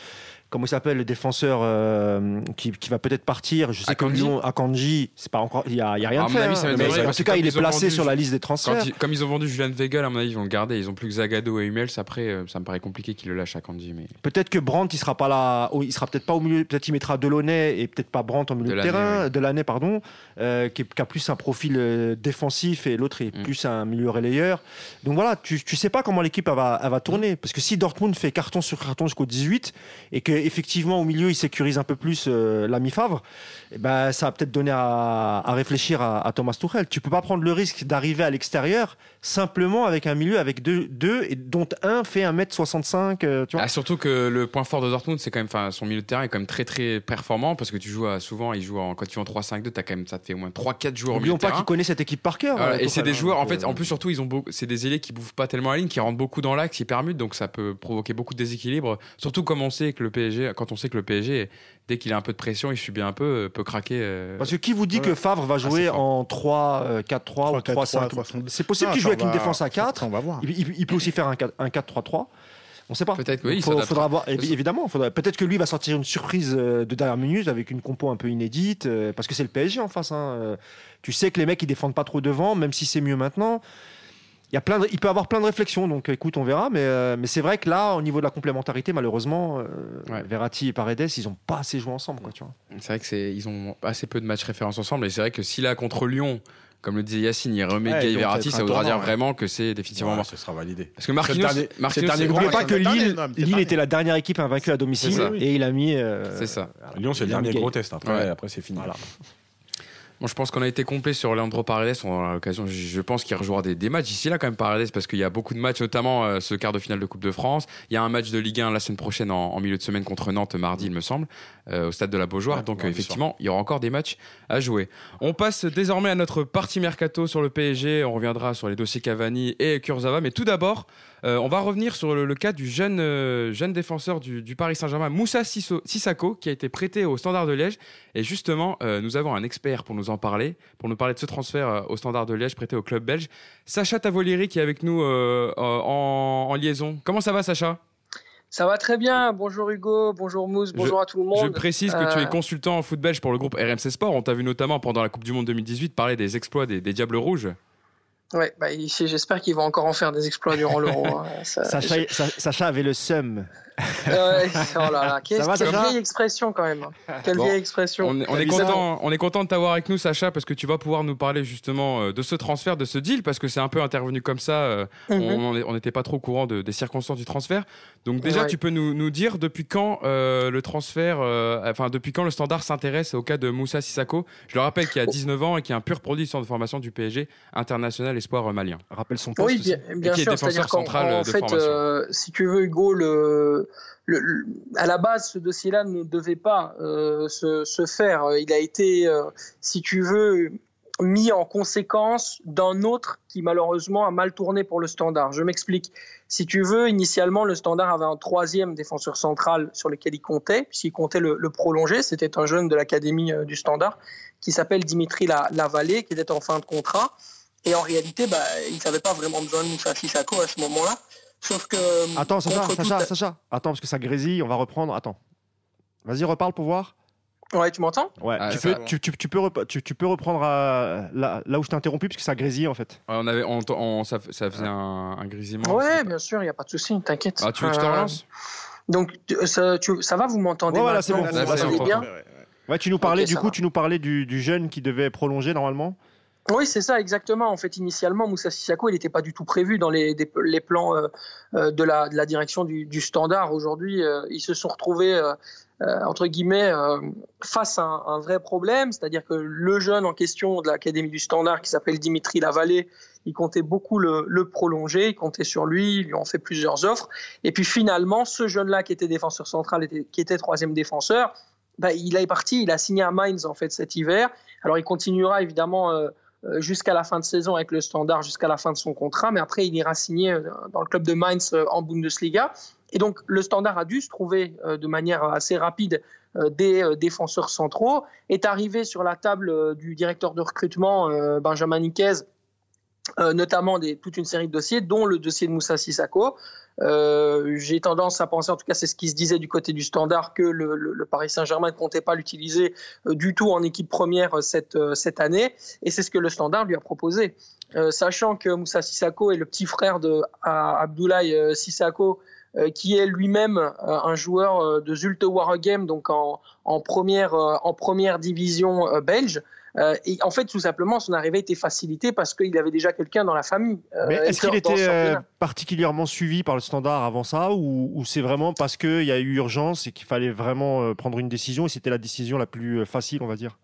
comment il s'appelle, le défenseur euh, qui, qui va peut-être partir. Je sais Akanji que Lyon, Akanji, c'est pas encore, il y a, il y a rien À de fait. avis, hein. Mais vrai, en tout cas, il est placé vendu- sur la liste des transferts. ils- comme ils ont vendu Julian Weigel, à mon avis, ils vont le garder. Ils ont plus que Zagado et Hummels. Après, euh, ça me paraît compliqué qu'ils le lâchent à Kanji. Mais... Peut-être que Brandt, il sera pas là, oh, il sera peut-être pas au milieu, peut-être il mettra Delaunay et peut-être pas Brandt au milieu de, terrain, oui. de l'année pardon, euh, qui, a plus un profil euh, défensif et l'autre est Mm. plus un milieu relayeur. Donc voilà, tu, tu sais pas comment l'équipe elle va, elle va Mm. tourner parce que si Dortmund fait carton sur carton jusqu'au 18 et que effectivement au milieu il sécurise un peu plus euh, l'ami Favre, eh ben ça va peut-être donner à, à réfléchir à, à Thomas Tuchel. Tu peux pas prendre le risque d'arriver à l'extérieur simplement avec un milieu avec deux, deux et dont un fait 1m65, euh, tu vois. Ah, surtout que le point fort de Dortmund, c'est quand même, son milieu de terrain est quand même très très performant parce que tu joues à, souvent, il joue en, quand tu joues en 3-5-2, t'as quand même, ça te fait au moins 3-4 joueurs au milieu de pas terrain. qu'il connaît cette équipe par cœur. Voilà, euh, et c'est des hein, joueurs, en fait, euh, en plus surtout, ils ont c'est des ailiers qui bouffent pas tellement la ligne, qui rentrent beaucoup dans l'axe, ils permutent, donc ça peut provoquer beaucoup de déséquilibre. Surtout comme on sait que le PSG, quand on sait que le PSG, dès qu'il a un peu de pression, il subit un peu, euh, peut craquer. euh, Parce que qui vous dit que Favre va jouer c'est fort. en 3, euh, 4-3 ou 3-5 3-4-3, C'est possible qu'il joue avec une défense à ça, 4. On va voir. Il, il- il peut aussi faire un 4 un 4-3-3. On sait pas. Peut-être que oui, faut- faudra voir. Que- évidemment, faudra- peut-être que lui va sortir une surprise de dernière minute avec une compo un peu inédite, parce que c'est le PSG en face. hein. Tu sais que les mecs ils défendent pas trop devant, même si c'est mieux maintenant. Il, y a plein de- il peut avoir plein de réflexions, donc écoute, on verra. Mais, euh, mais c'est vrai que là, au niveau de la complémentarité, malheureusement, euh, Ouais. Verratti et Paredes, ils ont pas assez joué ensemble. Quoi, tu vois. C'est vrai que c'est, ils ont assez peu de matchs référence ensemble, et c'est vrai que si là contre Lyon, comme le disait Yacine, il remet Ouais, Gay Verratti, ça voudra dire ouais. vraiment que c'est définitivement Ouais, mort. ce sera validé. Parce que Marquinhos, N'oubliez pas que Lille, non, était la dernière équipe invaincue à domicile et il a mis. euh, c'est ça. Lyon, c'est le dernier Gay. gros test. Après, Ouais. après c'est fini. Voilà. Bon, je pense qu'on a été complet sur Leandro Paredes. On aura l'occasion, je pense qu'il rejouera des, des matchs ici là quand même Paredes parce qu'il y a beaucoup de matchs, notamment euh, ce quart de finale de Coupe de France. Il y a un match de Ligue 1 la semaine prochaine en, en milieu de semaine contre Nantes mardi, il me semble, euh, au stade de la Beaujoire. Ouais, Donc effectivement, il y aura encore des matchs à jouer. On passe désormais à notre partie mercato sur le PSG. On reviendra sur les dossiers Cavani et Kurzawa, mais tout d'abord. Euh, on va revenir sur le, le cas du jeune, euh, jeune défenseur du, du Paris Saint-Germain, Moussa Sissako, qui a été prêté au Standard de Liège. Et justement, euh, nous avons un expert pour nous en parler, pour nous parler de ce transfert au Standard de Liège prêté au club belge. Sacha Tavolieri qui est avec nous en, en liaison. Comment ça va Sacha? Ça va très bien. Bonjour Hugo, bonjour Mousse, bonjour à tout le Je monde. précise que tu es consultant en foot belge pour le groupe RMC Sport. On t'a vu notamment pendant la Coupe du Monde 2018 parler des exploits des, des Diables Rouges. Ouais, bah, ici, j'espère qu'ils vont encore en faire des exploits durant l'Euro. hein. Ça- Sacha, Sa- Sacha avait le seum. Ouais, oh là là, va, quelle vieille expression quand même. Quelle Bon, vieille expression. On est, on est content, on est content de t'avoir avec nous, Sacha, parce que tu vas pouvoir nous parler justement euh, de ce transfert, de ce deal, parce que c'est un peu intervenu comme ça. euh, Mhm. on- n'était pas trop au courant de- des circonstances du transfert. Donc déjà, Ouais. tu peux nous, nous dire depuis quand euh, le transfert, euh, enfin depuis quand le Standard s'intéresse au cas de Moussa Sissako? Je le rappelle qu'il a 19 ans et qui est un pur produit du centre de formation du PSG international espoir malien. Rappelle son poste. Oui, bien, bien qui est défenseur qu'en central en de fait, formation. euh, si tu veux, Hugo, le, à la base, ce dossier-là ne devait pas euh, se, faire. Il a été, euh, si tu veux, mis en conséquence d'un autre qui malheureusement a mal tourné pour le Standard. Je m'explique. Si tu veux, initialement, le Standard avait un troisième défenseur central sur lequel il comptait, puisqu'il comptait le, prolonger. C'était un jeune de l'académie euh, du Standard qui s'appelle Dimitri La- Lavallée, qui était en fin de contrat. Et en réalité, bah, il n'avait pas vraiment besoin de Moussa Sissako à ce moment-là. Sauf que. Attends, Sacha, Sacha, toute- Sacha. Attends, parce que ça grésille, on va reprendre. Attends. Vas-y, reparle pour voir. Ouais, tu m'entends? Ouais, Ah, tu, peux, tu, tu- tu peux rep- tu, tu peux reprendre à- là, là où je t'ai interrompu, parce que ça grésille en fait. Ouais, on avait, on, on- ça, ça faisait un, un grésillement. Ouais, bien sûr, il n'y a pas de souci, t'inquiète. Ah, tu veux que je te Euh, relance? Donc, ça, tu- ça va, vous m'entendez Ouais, voilà, c'est bon. Vous Là, bon. bien Ouais, tu nous parlais, du coup, va. tu nous parlais du, du jeune qui devait prolonger normalement. Oui, c'est ça, exactement. En fait, initialement, Moussa Sissako, il n'était pas du tout prévu dans les, plans euh, euh, de, la, direction du, standard. Aujourd'hui, euh, ils se sont retrouvés, entre guillemets, face à un, vrai problème. C'est-à-dire que le jeune en question de l'Académie du standard, qui s'appelle Dimitri Lavallée, il comptait beaucoup le, prolonger, il comptait sur lui, ils lui ont fait plusieurs offres. Et puis finalement, ce jeune-là qui était défenseur central, qui était troisième défenseur, bah, il est parti, il a signé à Mainz en fait cet hiver. Alors il continuera évidemment jusqu'à la fin de saison avec le Standard, jusqu'à la fin de son contrat, mais après il ira signer dans le club de Mainz en Bundesliga. Et donc le Standard a dû se trouver de manière assez rapide des défenseurs centraux, est arrivé sur la table du directeur de recrutement Benjamin Niquez, euh, notamment des, toute une série de dossiers, dont le dossier de Moussa Sissako. Euh, J'ai tendance à penser, en tout cas c'est ce qui se disait du côté du standard, que le, Paris Saint-Germain ne comptait pas l'utiliser euh, du tout en équipe première euh, cette, cette année, et c'est ce que le standard lui a proposé. sachant que Moussa Sissako est le petit frère de Abdoulaye Sissako, qui est lui-même un joueur de Zulte Waregem, donc en, première, en première division belge. Euh, et en fait, tout simplement, son arrivée était facilitée parce qu'il avait déjà quelqu'un dans la famille. Euh, Mais est-ce qu'il était euh, particulièrement suivi par le standard avant ça ou, ou c'est vraiment parce qu'il y a eu urgence et qu'il fallait vraiment prendre une décision et c'était la décision la plus facile, on va dire?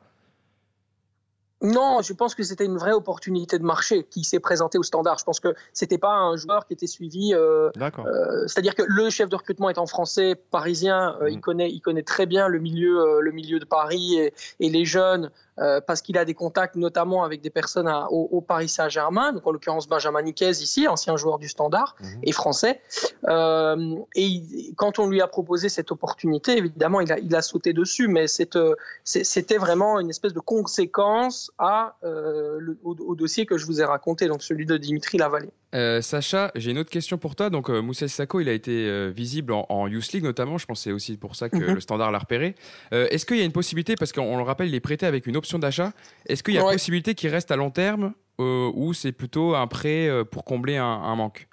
Non, je pense que c'était une vraie opportunité de marché qui s'est présentée au standard. Je pense que c'était pas un joueur qui était suivi. Euh, euh, C'est-à-dire que le chef de recrutement étant français, parisien, euh, mmh. il connaît, il connaît très bien le milieu, le milieu de Paris et, et les jeunes euh, parce qu'il a des contacts notamment avec des personnes à, au, au, Paris Saint-Germain. Donc en l'occurrence Benjamin Niquez ici, ancien joueur du standard mmh. et français. et il, quand on lui a proposé cette opportunité, évidemment, il a, il a sauté dessus, mais c'était vraiment une espèce de conséquence à, euh, le, au, au, dossier que je vous ai raconté, donc celui de Dimitri Lavallée. Euh, Sacha, j'ai une autre question pour toi. Donc, euh, Moussa Sissako, il a été euh, visible en, en, Youth League notamment. Je pense que c'est aussi pour ça que mm -hmm. le Standard l'a repéré. Est-ce qu'il y a une possibilité, parce qu'on le rappelle, il est prêté avec une option d'achat, est-ce qu'il y a ouais. possibilité qu'il reste à long terme ou c'est plutôt un prêt pour combler un, un manque?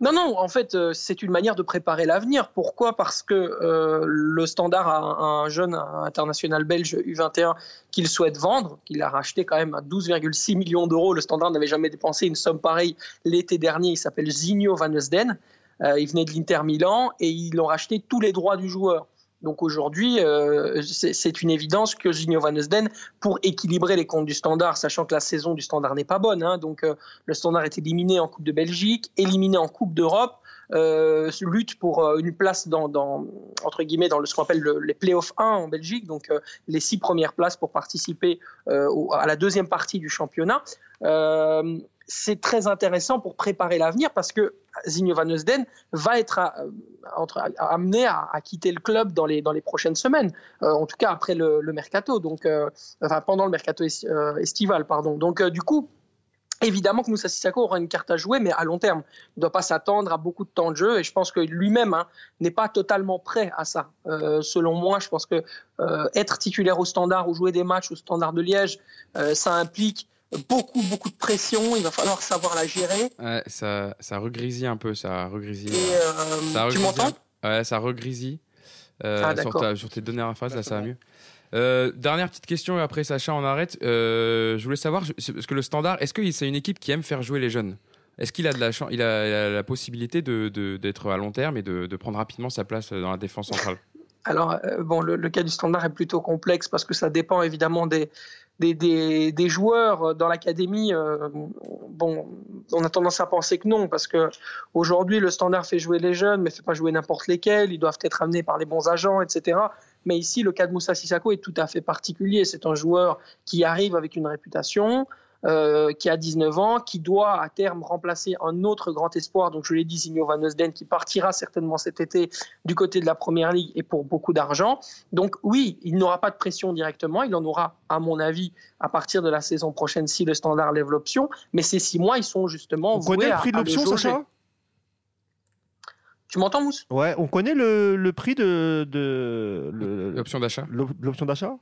Non, non, en fait, euh, c'est une manière de préparer l'avenir. Pourquoi? Parce que euh, le Standard a un, un, jeune international belge U21 qu'il souhaite vendre, qu'il a racheté quand même à 12,6 millions d'euros. Le Standard n'avait jamais dépensé une somme pareille l'été dernier. Il s'appelle Zinho Van Esden. Euh, il venait de l'Inter Milan et ils ont racheté tous les droits du joueur. Donc aujourd'hui, euh, c'est une évidence que Gino Van Esden, pour équilibrer les comptes du Standard, sachant que la saison du Standard n'est pas bonne, hein, donc euh, le Standard est éliminé en Coupe de Belgique, éliminé en Coupe d'Europe, euh, lutte pour euh, une place dans, entre guillemets dans le, ce qu'on appelle le, les playoffs 1 en Belgique, donc euh, les six premières places pour participer euh, à la deuxième partie du championnat. c'est très intéressant pour préparer l'avenir parce que Zinho Van Eusden va être amené à, à, quitter le club dans les, dans les prochaines semaines, en tout cas après le, le mercato, donc enfin pendant le mercato estival, pardon. Donc du coup, Évidemment que Moussa Sissako aura une carte à jouer, mais à long terme. Il ne doit pas s'attendre à beaucoup de temps de jeu et je pense que lui-même hein, n'est pas totalement prêt à ça. Euh, selon moi, je pense que euh, être titulaire au standard ou jouer des matchs au standard de Liège, euh, ça implique beaucoup, beaucoup de pression. Il va falloir savoir la gérer. Ouais, ça, ça regrisille un peu, ça regrisille. Et, ça regrisille tu m'entends? Ouais, ça regrisille. ah, sur, ta, sur, tes dernières phrases, là, ça va mieux. Euh, dernière petite question et après Sacha on arrête. Euh, je voulais savoir parce que le Standard, est-ce que c'est une équipe qui aime faire jouer les jeunes? Est-ce qu'il a de la il a, la possibilité d'être à long terme et de, prendre rapidement sa place dans la défense centrale? Alors euh, bon, le, cas du Standard est plutôt complexe parce que ça dépend évidemment des joueurs dans l'académie, bon, on a tendance à penser que non, parce que aujourd'hui le standard fait jouer les jeunes, mais fait pas jouer n'importe lesquels. Ils doivent être amenés par les bons agents, etc. Mais ici, le cas de Moussa Sissako est tout à fait particulier. C'est un joueur qui arrive avec une réputation, euh, qui a 19 ans, qui doit à terme remplacer un autre grand espoir, donc je l'ai dit, Signo Van Eusden, qui partira certainement cet été du côté de la Première Ligue et pour beaucoup d'argent. Donc oui, il n'aura pas de pression directement, il en aura, à mon avis, à partir de la saison prochaine si le Standard lève l'option, mais ces six mois, ils sont justement On connaît le prix de l'option, tu m'entends, Mousse? Ouais, on connaît le, le prix de, de l'option d'achat. L'option d'achat?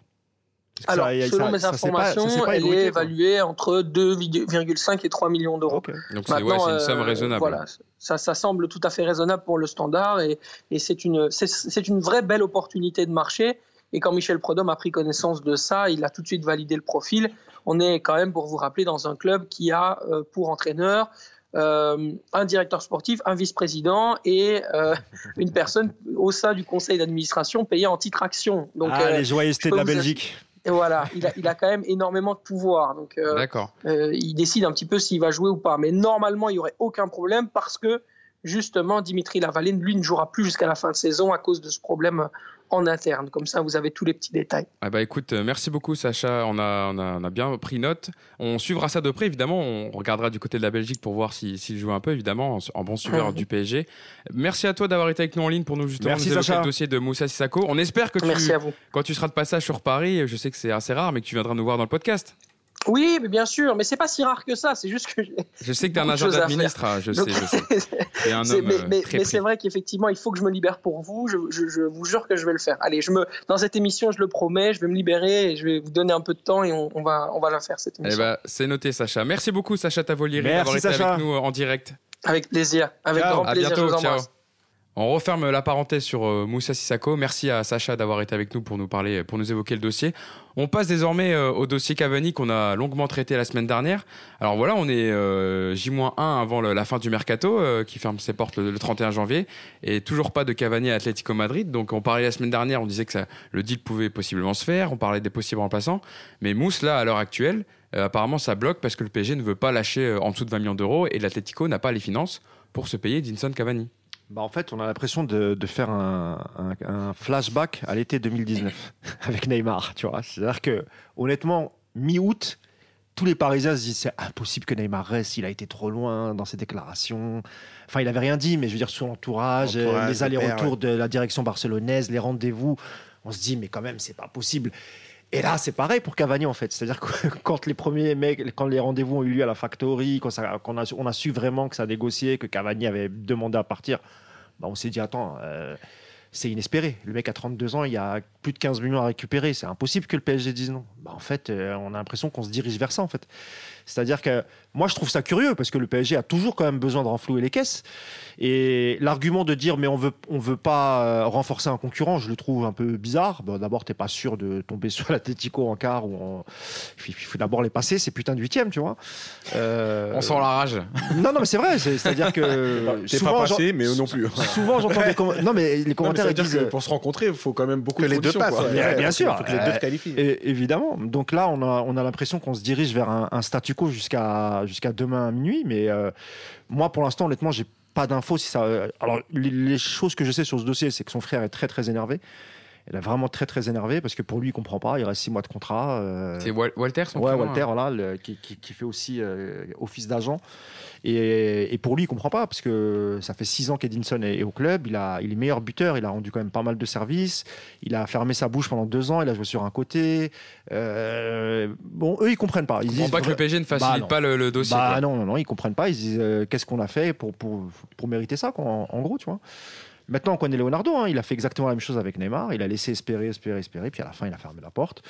Alors, ça, selon ça, mes informations, pas, pas elle est évaluée entre 2,5 et 3 millions d'euros. Okay. Donc, c'est ouais, une somme euh, raisonnable. Voilà, ça, ça, semble tout à fait raisonnable pour le standard et, et c'est une, une vraie belle opportunité de marché Et quand Michel Prodhomme a pris connaissance de ça, il a tout de suite validé le profil. On est quand même, pour vous rappeler, dans un club qui a pour entraîneur euh, un directeur sportif, un vice-président et euh, une personne au sein du conseil d'administration payée en titre action. Donc, ah, les joyeusetés de la Belgique. Et voilà, il a, il a, quand même énormément de pouvoir. Donc, D'accord. il décide un petit peu s'il va jouer ou pas. Mais normalement, il n'y aurait aucun problème parce que justement, Dimitri Lavaline, lui, ne jouera plus jusqu'à la fin de saison à cause de ce problème en interne. Comme ça, vous avez tous les petits détails. Ah bah écoute, euh, merci beaucoup Sacha, on a, on, a, on a, bien pris note. On suivra ça de près, évidemment. On regardera du côté de la Belgique pour voir s'il joue un peu, évidemment, en, bon suiveur du PSG. Merci à toi d'avoir été avec nous en ligne pour nous justement merci, nous le dossier de Moussa Sissako. On espère que tu, quand tu seras de passage sur Paris, je sais que c'est assez rare, mais que tu viendras nous voir dans le podcast. Oui, mais bien sûr, mais c'est pas si rare que ça. C'est juste que je sais que tu es un agent d'administration. Je, sais, je sais. un homme mais, mais, c'est vrai qu'effectivement, il faut que je me libère pour vous. Je, je, vous jure que je vais le faire. Allez, je me dans cette émission, je le promets, je vais me libérer et je vais vous donner un peu de temps et on, on va on va la faire cette eh émission. Eh ben, c'est noté, Sacha. Merci beaucoup, Sacha Tavolieri, d'avoir été avec nous en direct. Avec plaisir, avec grand plaisir. À bientôt, ciao. On referme la parenthèse sur euh, Moussa Sissako. Merci à Sacha d'avoir été avec nous pour nous parler, pour nous évoquer le dossier. On passe désormais euh, au dossier Cavani qu'on a longuement traité la semaine dernière. Alors voilà, on est euh, J-1 avant la fin du mercato qui ferme ses portes le, 31 janvier et toujours pas de Cavani à Atlético Madrid. Donc on parlait la semaine dernière, on disait que le deal pouvait possiblement se faire, on parlait des possibles remplaçants. Mais Mousse là, à l'heure actuelle, apparemment ça bloque parce que le PSG ne veut pas lâcher en dessous de 20 millions d'euros et l'Atlético n'a pas les finances pour se payer Dinson Cavani. Bah en fait, on a l'impression de, de, faire un, un, flashback à l'été 2019 avec Neymar. Tu vois, c'est-à-dire que honnêtement, mi-août, tous les Parisiens se disent c'est impossible que Neymar reste. Il a été trop loin dans ses déclarations. Enfin, il avait rien dit, mais je veux dire sur l'entourage, les allers-retours de la direction barcelonaise, les rendez-vous. On se dit mais quand même, c'est pas possible. Et là, c'est pareil pour Cavani en fait. C'est-à-dire que quand les premiers mecs, quand les rendez-vous ont eu lieu à la factory, quand, on, a, su vraiment que ça a négocié, que Cavani avait demandé à partir, bah on s'est dit attends, euh, c'est inespéré. Le mec a 32 ans, il y a plus de 15 millions à récupérer. C'est impossible que le PSG dise non. Bah, en fait, euh, on a l'impression qu'on se dirige vers ça en fait. C'est-à-dire que moi, je trouve ça curieux parce que le PSG a toujours quand même besoin de renflouer les caisses. Et l'argument de dire mais on veut on veut pas euh, renforcer un concurrent, je le trouve un peu bizarre. Bon, d'abord, t'es pas sûr de tomber sur l'Atletico en quart ou en... il faut d'abord les passer. C'est putain de huitième, tu vois. Euh... On sent la rage. Non, non, mais c'est vrai. C'est-à-dire que t'es pas passé, mais eux non plus. souvent, j'entends des commentaires. Non, mais les commentaires. Non, mais disent... pour se rencontrer, il faut quand même beaucoup que de les deux passent. bien sûr. Il faut que les deux se qualifient. Et, évidemment. Donc là, on a on a l'impression qu'on se dirige vers un, un statu quo jusqu'à jusqu'à demain à minuit. Mais euh, moi, pour l'instant, honnêtement, j'ai pas d'infos si ça. Euh, alors, les, choses que je sais sur ce dossier, c'est que son frère est très très énervé. Il est vraiment très très énervé parce que pour lui, il comprend pas. Il reste six mois de contrat. Euh, c'est Walter, son Ouais, Walter, hein. voilà, qui, qui, fait aussi office d'agent. Et, pour lui, il comprend pas parce que ça fait six ans qu'Edinson est, au club. Il, a, il est meilleur buteur. Il a rendu quand même pas mal de services. Il a fermé sa bouche pendant deux ans. Il a joué sur un côté. Euh, bon, eux, ils comprennent pas. Ils, disent pas que le PSG ne facilite bah pas le, dossier. Bah non, non, non, ils comprennent pas. Ils disent euh, qu'est-ce qu'on a fait pour, pour, pour mériter ça, en, gros, tu vois. Maintenant, on connaît Leonardo. Hein. il a fait exactement la même chose avec Neymar. Il a laissé espérer, espérer, espérer. Puis à la fin, il a fermé la porte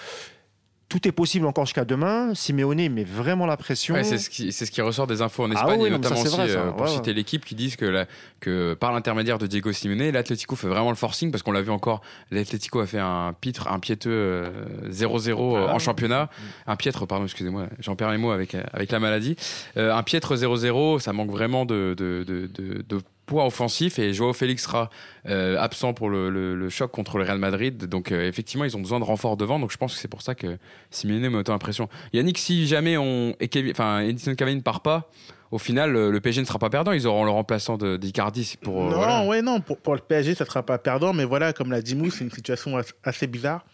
tout est possible encore jusqu'à demain. Simeone met vraiment la pression. c'est ce, qui, ce qui ressort des infos en ah Espagne, notamment aussi euh, pour citer l'équipe qui disent que, que par l'intermédiaire de Diego Simeone, l'Atlético fait vraiment le forcing parce qu'on l'a vu encore. L'Atlético a fait un pitre, un piéteux 0-0 euh, ah en championnat, un piètre, pardon, excusez-moi, j'en perds les mots avec avec la maladie. Euh, un piètre 0-0, ça manque vraiment de, de, de, de poids offensif et Joao Félix sera euh, absent pour le, choc contre le Real Madrid. Donc euh, effectivement, ils ont besoin de renfort devant. Donc je pense que c'est pour ça que Simeone met autant l'impression. Yannick, si jamais on, enfin Edison Cavani ne part pas, au final, le PSG ne sera pas perdant. Ils auront le remplaçant d'Icardi pour. Euh, non, ouais, non. Pour, le PSG, ça ne sera pas perdant. Mais voilà, comme l'a dit Mou, c'est une situation assez bizarre.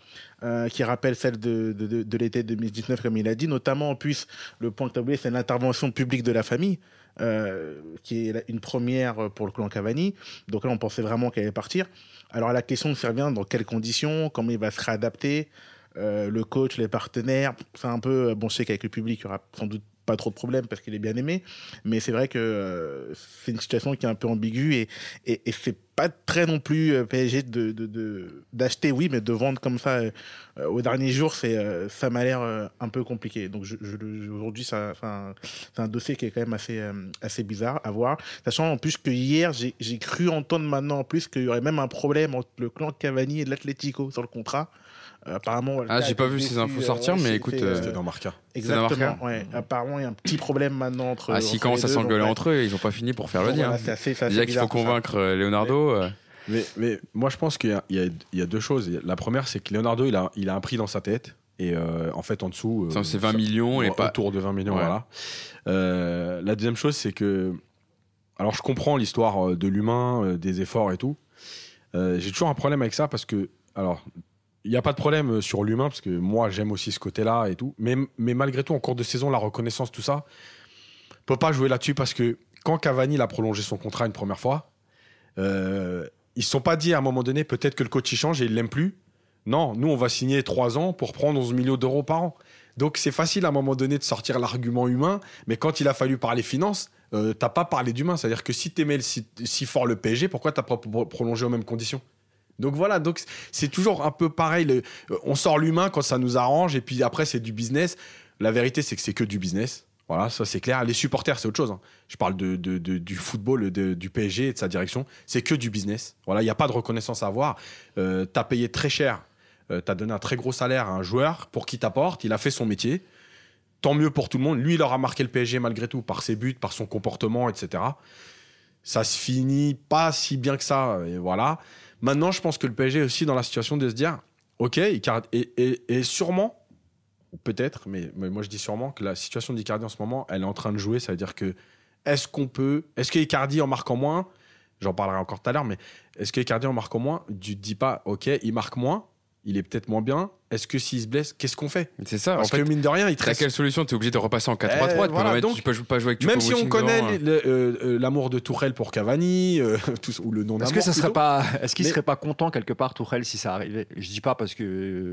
qui rappelle celle de, de, l'été 2019, comme il a dit. Notamment, en plus, le point que tu as oublié, c'est l'intervention publique de la famille. Euh, qui est une première pour le clan Cavani. Donc là, on pensait vraiment qu'elle allait partir. Alors la question c'est bien dans quelles conditions, comment il va se réadapter, euh, le coach, les partenaires. C'est un peu bon. Je sais qu'avec le public, il y aura sans doute pas trop de problèmes parce qu'il est bien aimé, mais c'est vrai que euh, c'est une situation qui est un peu ambiguë et, et, et c'est pas très non plus euh, PSG de de- de- d'acheter, oui, mais de vendre comme ça euh, au dernier jour, c'est ça m'a l'air un peu compliqué. Donc aujourd'hui, c'est un dossier qui est quand même assez assez bizarre à voir. Sachant en plus que hier, j'ai cru entendre maintenant en plus qu'il y aurait même un problème entre le clan Cavani et l'Atlético sur le contrat. Euh, apparemment. Ah, j'ai a pas vu ces infos euh, sortir, ouais, mais écoute, c'est, euh, C'était dans Marca. dans Exactement. Marca Ouais. Apparemment, il y a un petit problème maintenant entre. Ah, s'ils commencent à s'engueuler entre eux, ils ont pas fini pour faire le lien. voilà, c'est assez- c'est assez Déjà qu'il faut convaincre Leonardo. Mais, mais moi, je pense qu'il y, a- il y a- il y a deux choses. La première, c'est que Leonardo, il a, il a un prix dans sa tête. Et euh, en fait, en dessous. Euh, c'est 20 ça- millions et pas- Autour de 20 millions, Ouais. voilà. Euh, la deuxième chose, c'est que. Alors, je comprends l'histoire de l'humain, euh, des efforts et tout. Euh, J'ai toujours un problème avec ça parce que. Alors, il n'y a pas de problème euh, sur l'humain parce que moi, j'aime aussi ce côté-là et tout. Mais, malgré tout, en cours de saison, la reconnaissance, tout ça, on peut pas jouer là-dessus parce que quand Cavani a prolongé son contrat une première fois, euh, ils se sont pas dit à un moment donné, peut-être que le coach change et il l'aime plus. Non, nous, on va signer 3 ans pour prendre 11 millions d'euros par an. Donc, c'est facile à un moment donné de sortir l'argument humain, mais quand il a fallu parler finances, euh, t'as pas parlé d'humain. C'est-à-dire que si t'aimais si, si fort le PSG, pourquoi t'as pas pro- prolongé aux mêmes conditions? Donc voilà, donc c'est toujours un peu pareil. euh, on sort l'humain quand ça nous arrange, et puis après c'est du business. La vérité, c'est que c'est que du business. Voilà, ça c'est clair. Les supporters, c'est autre chose. hein. Je parle de, du football, du PSG et de sa direction. C'est que du business. Voilà, il n'y a pas de reconnaissance à avoir. Euh, t'as payé très cher. Euh, t'as donné un très gros salaire à un joueur pour qui t'apporte. Il a fait son métier. Tant mieux pour tout le monde. Lui, il aura marqué le PSG malgré tout par ses buts, par son comportement, etc. Ça se finit pas si bien que ça. Voilà. Maintenant, je pense que le PSG est aussi dans la situation de se dire, ok, Icardi, et, sûrement, peut-être, mais, mais moi je dis sûrement que la situation d'Icardi en ce moment, elle est en train de jouer. Ça veut dire que est-ce qu'on peut, est-ce que Icardi en marquant moins, j'en parlerai encore tout à l'heure, mais est-ce que Icardi en marquant moins, tu te dis pas, ok, il marque moins, il est peut-être moins bien. Est-ce que s'il se blesse, qu'est-ce qu'on fait C'est ça. Parce en fait, que mine de rien, il te reste quelle solution T'es obligé de repasser en 4-3-3. Eh, voilà, tu peux pas jouer avec Même si on connaît le- euh, euh, l'amour de Tourelle pour Cavani, euh, tout- ou le nom Est-ce d'amour que ça serait pas, est-ce qu'il Mais- serait pas content quelque part Tourelle si ça arrivait? Je dis pas parce que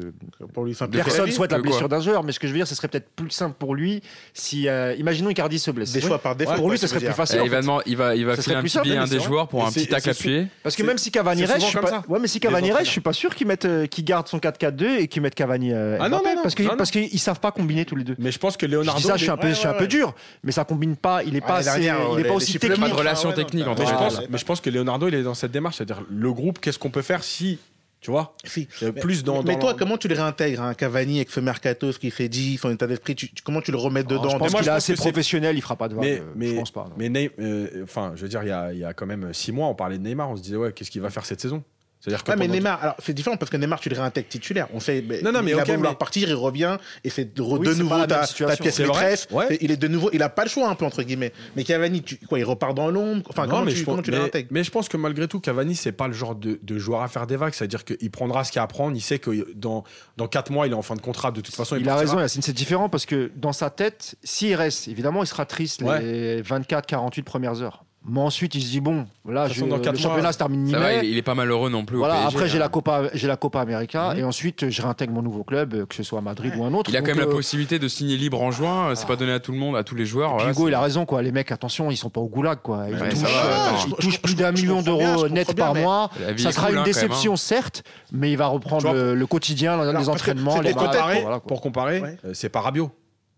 Pour lui, personne souhaite la blessure d'un joueur, mais ce que je veux dire, ce serait peut-être plus simple pour lui si, euh, imaginons Icardi se blesse. Des choix par défaut. pour lui, ce serait plus facile. Eh, en il, va il va, il va Ce filer serait un plus petit simple, billet un des joueurs pour un petit tac pied. Parce que même si Cavani reste, ouais, mais si Les Cavani reste, entraîneurs. je suis pas sûr qu'ils mettent, euh, qu'ils gardent son 4-4-2 et qu'ils Cavani. euh, Ah non, Mbappé, non, non, parce que non, non. parce qu'ils savent pas combiner tous les deux. Mais je pense que Je Leonardo. dis ça, je suis un peu, ouais, je suis un peu dur, mais sa combine pas. Il est pas, l'année assez- dernière, il est les- pas aussi technique. pas de relation Ah ouais, non, technique entre Mais je, pense, mais je pense que Leonardo, il est dans cette démarche. C'est-à-dire, le groupe, qu'est-ce qu'on peut faire si. Tu vois Si. Plus dans. mais dans toi, comment tu le réintègres un Cavani avec ce mercato, ce qui fait 10, son état d'esprit Comment tu le remets Alors, dedans? Je pense moi, qu'il je est pense assez que c'est- professionnel, il fera pas de vague. Mais, euh, mais, Je pense pas. non. mais Ney- euh, enfin, je veux dire, il y a, il y a quand même six mois, on parlait de Neymar, on se disait, ouais, qu'est-ce qu'il va faire cette saison? C'est-à-dire que. Ah, mais Neymar, alors c'est différent parce que Neymar, tu le réintègres titulaire. On sait, mais Non, non, mais il a ok, beau vouloir mais- partir, il revient et c'est de, Oui, nouveau ta, situation. ta pièce maîtresse. ouais. Il est de nouveau, il a pas le choix un peu entre guillemets. Mais Cavani, tu, quoi, il repart dans l'ombre? Enfin, Non, comment, mais tu, je comment pense- tu le réintègres Mais je pense que malgré tout, Cavani, c'est pas le genre de, de joueur à faire des vagues. C'est-à-dire qu'il prendra ce qu'il y a à prendre. Il sait que dans, dans 4 mois, il est en fin de contrat. De toute façon, il, Il a raison, Yacine, c'est différent parce que dans sa tête, s'il reste, évidemment, il sera triste les 24-48 premières heures. Mais ensuite, il se dit bon, là, je- dans le mois, championnat se termine mi-mai. il, il est pas malheureux non plus. au Voilà, PSG, après j'ai hein. la Copa, j'ai la Copa América Mhm. et ensuite je réintègre mon nouveau club, que ce soit à Madrid ou un autre. Il a quand même la euh, possibilité de signer libre en juin. C'est pas donné à tout le monde, à tous les joueurs. voilà, Hugo, il a raison quoi. Les mecs, attention, ils sont pas au goulag quoi. Ils Ouais, touchent, ça va, euh, touchent je- plus d'un million d'euros net par mois. Ça sera cool, une hein, hein. déception certes, mais il va reprendre le, quotidien, les entraînements, les Pour comparer, c'est pas Rabiot.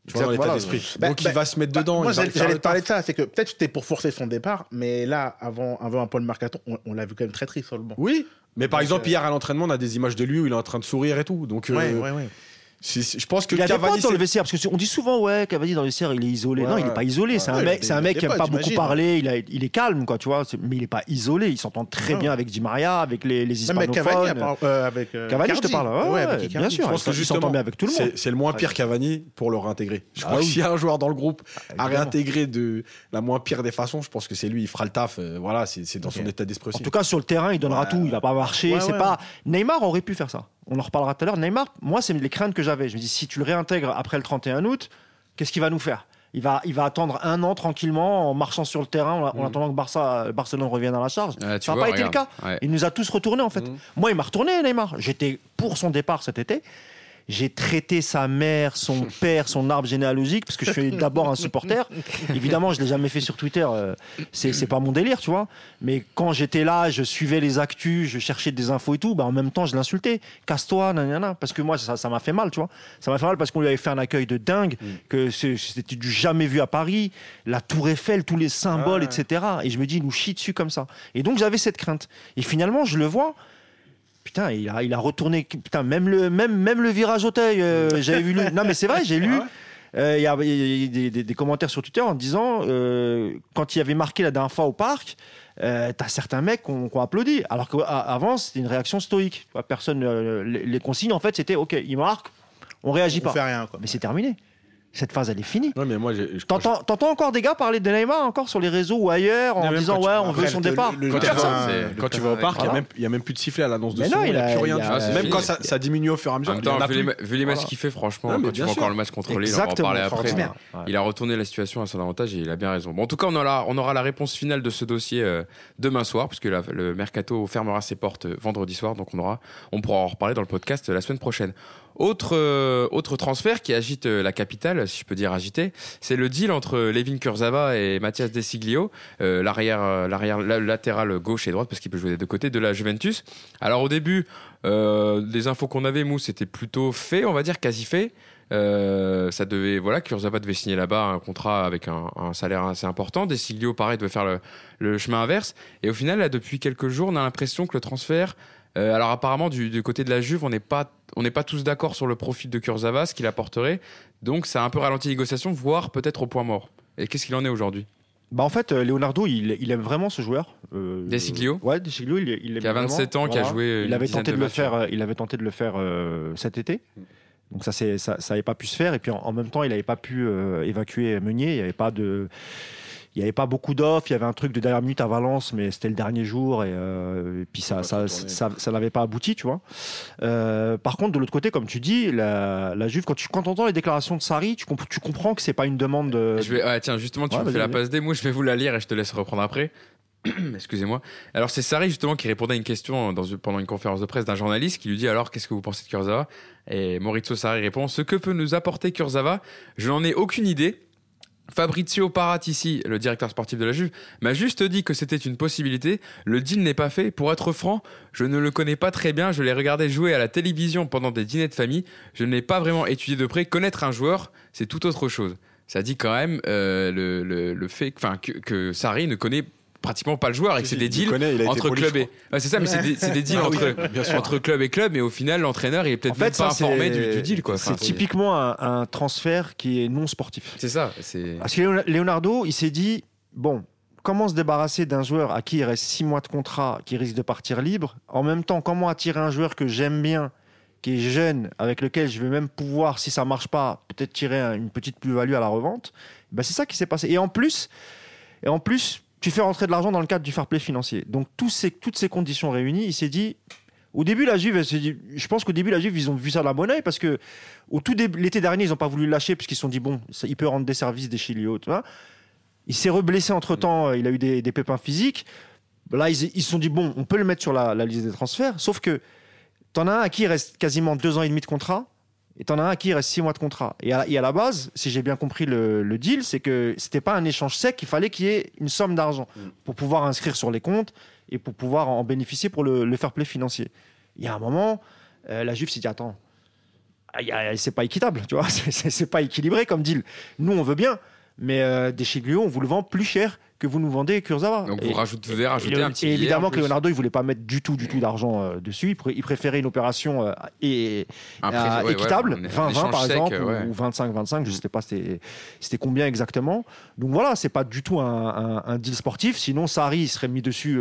Tu vois, dans Exact, l'état voilà. d'esprit. Bah, Donc bah, il va se mettre Bah, dedans. moi, j'allais te parler de ça, c'est que peut-être c'était pour forcer son départ, mais là, avant, avant un Paul Mercaton, on, on l'a vu quand même très triste sur le banc. Oui, mais par Donc, exemple, euh, hier à l'entraînement, on a des images de lui où il est en train de sourire et tout. Donc, euh, Ouais, ouais, ouais. c'est- je pense que Il Cavani, potes dans le vestiaire parce que on dit souvent ouais Cavani dans le vestiaire il est isolé. Ouais, non, il est pas isolé. C'est Ouais, un mec, c'est un mec qui aime pas beaucoup j'imagine. parler. Il, a- il est calme quoi, tu vois. Mais il est pas isolé. Il s'entend très bien avec Di Maria, avec les, les Même avec Cavani, hispanophones. à euh, avec. euh, Cavani, je te parle. Ouais, avec bien sûr. Je pense que s'entend bien avec tout le monde. c'est le moins pire Cavani pour le réintégrer. Je Ah crois que oui. s'il y a un joueur dans le groupe à Évidemment. réintégrer de la moins pire des façons, je pense que c'est lui. Il fera le taf. euh, voilà, c'est dans son état d'esprit En tout cas, sur le terrain, il donnera tout. Il va pas marcher. C'est pas Neymar aurait pu faire ça. On en reparlera tout à l'heure. Neymar, moi, c'est les craintes que j'avais. Je me dis, si tu le réintègres après le 31 août, qu'est-ce qu'il va nous faire? Il va, il va attendre un an tranquillement en marchant sur le terrain en, en Mhm. attendant que Barça, Barcelone revienne à la charge. Ah, ça n'a pas été le cas. Ouais. Il nous a tous retournés en fait. Mhm. Moi, il m'a retourné Neymar. J'étais pour son départ cet été. J'ai traité sa mère, son père, son arbre généalogique, parce que je suis d'abord un supporter. Évidemment, je l'ai jamais fait sur Twitter. euh, C'est pas mon délire, tu vois. Mais quand j'étais là, je suivais les actus, je cherchais des infos et tout. Bah, en même temps, je l'insultais. Casse-toi, nanana. Parce que moi, ça m'a fait mal, tu vois. Ça m'a fait mal parce qu'on lui avait fait un accueil de dingue, que c'est- c'était du jamais vu à Paris. La Tour Eiffel, tous les symboles, etc. Et je me dis, il nous chie dessus comme ça. Et donc, j'avais cette crainte. Et finalement, je le vois. Putain, il a, il a retourné. Putain, même le, même, même le virage Auteuil, euh, j'avais vu. le- Non, mais c'est vrai, j'ai lu. euh, Il y a, il y a des, des- des commentaires sur Twitter en disant euh, quand il avait marqué la dernière fois au parc, euh, t'as certains mecs qui ont, qui ont applaudi. Alors qu'avant, c'était une réaction stoïque. Personne, euh, les, les consignes, en fait, c'était OK, il marque, on réagit On pas. fait rien, quoi. Mais c'est terminé. Cette phase, elle est finie. Ouais, mais moi, j'ai- je- T'entends t'entends encore des gars parler de Neymar encore sur les réseaux ou ailleurs en Mais disant quand tu- ouais on veut son le- départ. Quand tu, terrain, vas, c'est- quand tu vas au parc, il Voilà. n'y a, même plus de sifflet à l'annonce de Mais son, non, il n'y a, il a- plus rien. il tu a- vois. c'est Même fini. quand ça, ça diminue au fur et à En mesure, même il y en temps, a vu les, plus. ma- vu les matchs Voilà. qu'il fait, franchement, Non, mais quand tu bien vois sûr. encore le match contre Lille, on va en Exactement, parler après. extraordinaire. mais Ouais. Il a retourné la situation à son avantage et il a bien raison. Bon, en tout cas, on aura, on aura la réponse finale de ce dossier euh, demain soir, puisque la- le mercato fermera ses portes euh, vendredi soir, donc on aura, on pourra en reparler dans le podcast euh, la semaine prochaine. Autre, euh, autre transfert qui agite euh, la capitale, si je peux dire agité, c'est le deal entre Levin Kurzawa et Mathias Desiglio, euh, l'arrière, euh, l'arrière la- latéral gauche et droite, parce qu'il peut jouer des deux côtés, de la Juventus. Alors au début, euh, les infos qu'on avait, Mou, c'était plutôt fait, on va dire quasi fait. Euh, ça devait, voilà, Kurzawa devait signer là-bas un contrat avec un, un salaire assez important. Desiglio, pareil, devait faire le, le chemin inverse. Et au final, là, depuis quelques jours, on a l'impression que le transfert, euh, alors apparemment du, du côté de la Juve, on n'est pas, on n'est pas tous d'accord sur le profil de Kurzawa, ce qu'il apporterait. Donc ça a un peu ralenti les négociations, voire peut-être au point mort. Et qu'est-ce qu'il en est aujourd'hui? Bah en fait, euh, Leonardo, il, il aime vraiment ce joueur. Euh, Desiglio Ouais, Desiglio, il, il aime Qui a 27 vraiment. ans, qui a Voilà. joué Il avait tenté de, de le faire. Il avait tenté de le faire cet été. Donc ça, c'est ça, ça avait pas pu se faire. Et puis en, en même temps, il n'avait pas pu évacuer Meunier. Il n'y avait pas de. Il n'y avait pas beaucoup d'offres. Il y avait un truc de dernière minute à Valence, mais c'était le dernier jour. Et, euh, et puis ça, ça, ça, n'avait pas abouti, tu vois. Euh, par contre, de l'autre côté, comme tu dis, la, la Juve, quand tu quand entends les déclarations de Sarri, tu, comp- tu comprends que c'est pas une demande de. Je vais, ouais, tiens, justement, tu Ouais, me fais la passe des mots, je vais vous la lire et je te laisse reprendre après. Excusez-moi. Alors, c'est Sarri, justement, qui répondait à une question dans pendant une conférence de presse d'un journaliste qui lui dit Alors, qu'est-ce que vous pensez de Kurzawa? Et Maurizio Sarri répond Ce que peut nous apporter Kurzawa, je n'en ai aucune idée. Fabrizio Paratici, le directeur sportif de la Juve, m'a juste dit que c'était une possibilité. Le deal n'est pas fait. Pour être franc, je ne le connais pas très bien. Je l'ai regardé jouer à la télévision pendant des dîners de famille. Je ne l'ai pas vraiment étudié de près. Connaître un joueur, c'est tout autre chose. Ça dit quand même euh, le, fait que, que Sarri ne connaît pratiquement pas le joueur et que c'est des deals entre poli, clubs je et ouais, c'est ça mais c'est des, deals Ah oui, entre bien sûr. entre club et club mais au final l'entraîneur il est peut-être En fait, même pas ça, informé c'est- du, du deal quoi C'est typiquement un, un transfert qui est non sportif. c'est ça Parce que Leonardo, il s'est dit bon, comment se débarrasser d'un joueur à qui il reste six mois de contrat, qui risque de partir libre? En même temps, comment attirer un joueur que j'aime bien, qui est jeune, avec lequel je vais même pouvoir, si ça marche pas, peut-être tirer un- une petite plus-value à la revente? Ben, C'est ça qui s'est passé. Et en plus, et en plus, tu fais rentrer de l'argent dans le cadre du fair play financier. Donc ces, toutes ces conditions réunies, il s'est dit. Au début, la Juve, je pense qu'au début, la Juve, ils ont vu ça de la bonne oeil parce que au tout l'été dernier, ils n'ont pas voulu le lâcher parce qu'ils se sont dit bon, ça- il peut rendre des services des Chiliots, tu vois. Il s'est reblessé entre temps, il a eu des, pépins physiques. Là, ils ils se sont dit bon, on peut le mettre sur la, la liste des transferts. Sauf que t'en as un à qui il reste quasiment deux ans et demi de contrat. Et t'en as un qui reste six mois de contrat. Et à, et à la base, si j'ai bien compris le, le deal, c'est que c'était pas un échange sec, il fallait qu'il y ait une somme d'argent pour pouvoir inscrire sur les comptes et pour pouvoir en bénéficier pour le, le fair play financier. Il y a un moment, euh, la Juve s'est dit attends, c'est pas équitable, tu vois, c'est pas équilibré comme deal. Nous, on veut bien, mais euh, Deschilio, on vous le vend plus cher que vous nous vendez Kurzawa. donc Et- vous rajoutez, vous devez et, un petit et évidemment en que. Leonardo, il voulait pas mettre du tout, du tout d'argent euh, dessus. Il, pré- il préférait une opération euh, et, prix- ouais, équitable, un 20-20 échange par exemple, ou- ouais. ou 25-25, je sais pas c'était c'était combien exactement. Donc voilà, c'est pas du tout un, un- un deal sportif. Sinon, Sarri il serait mis dessus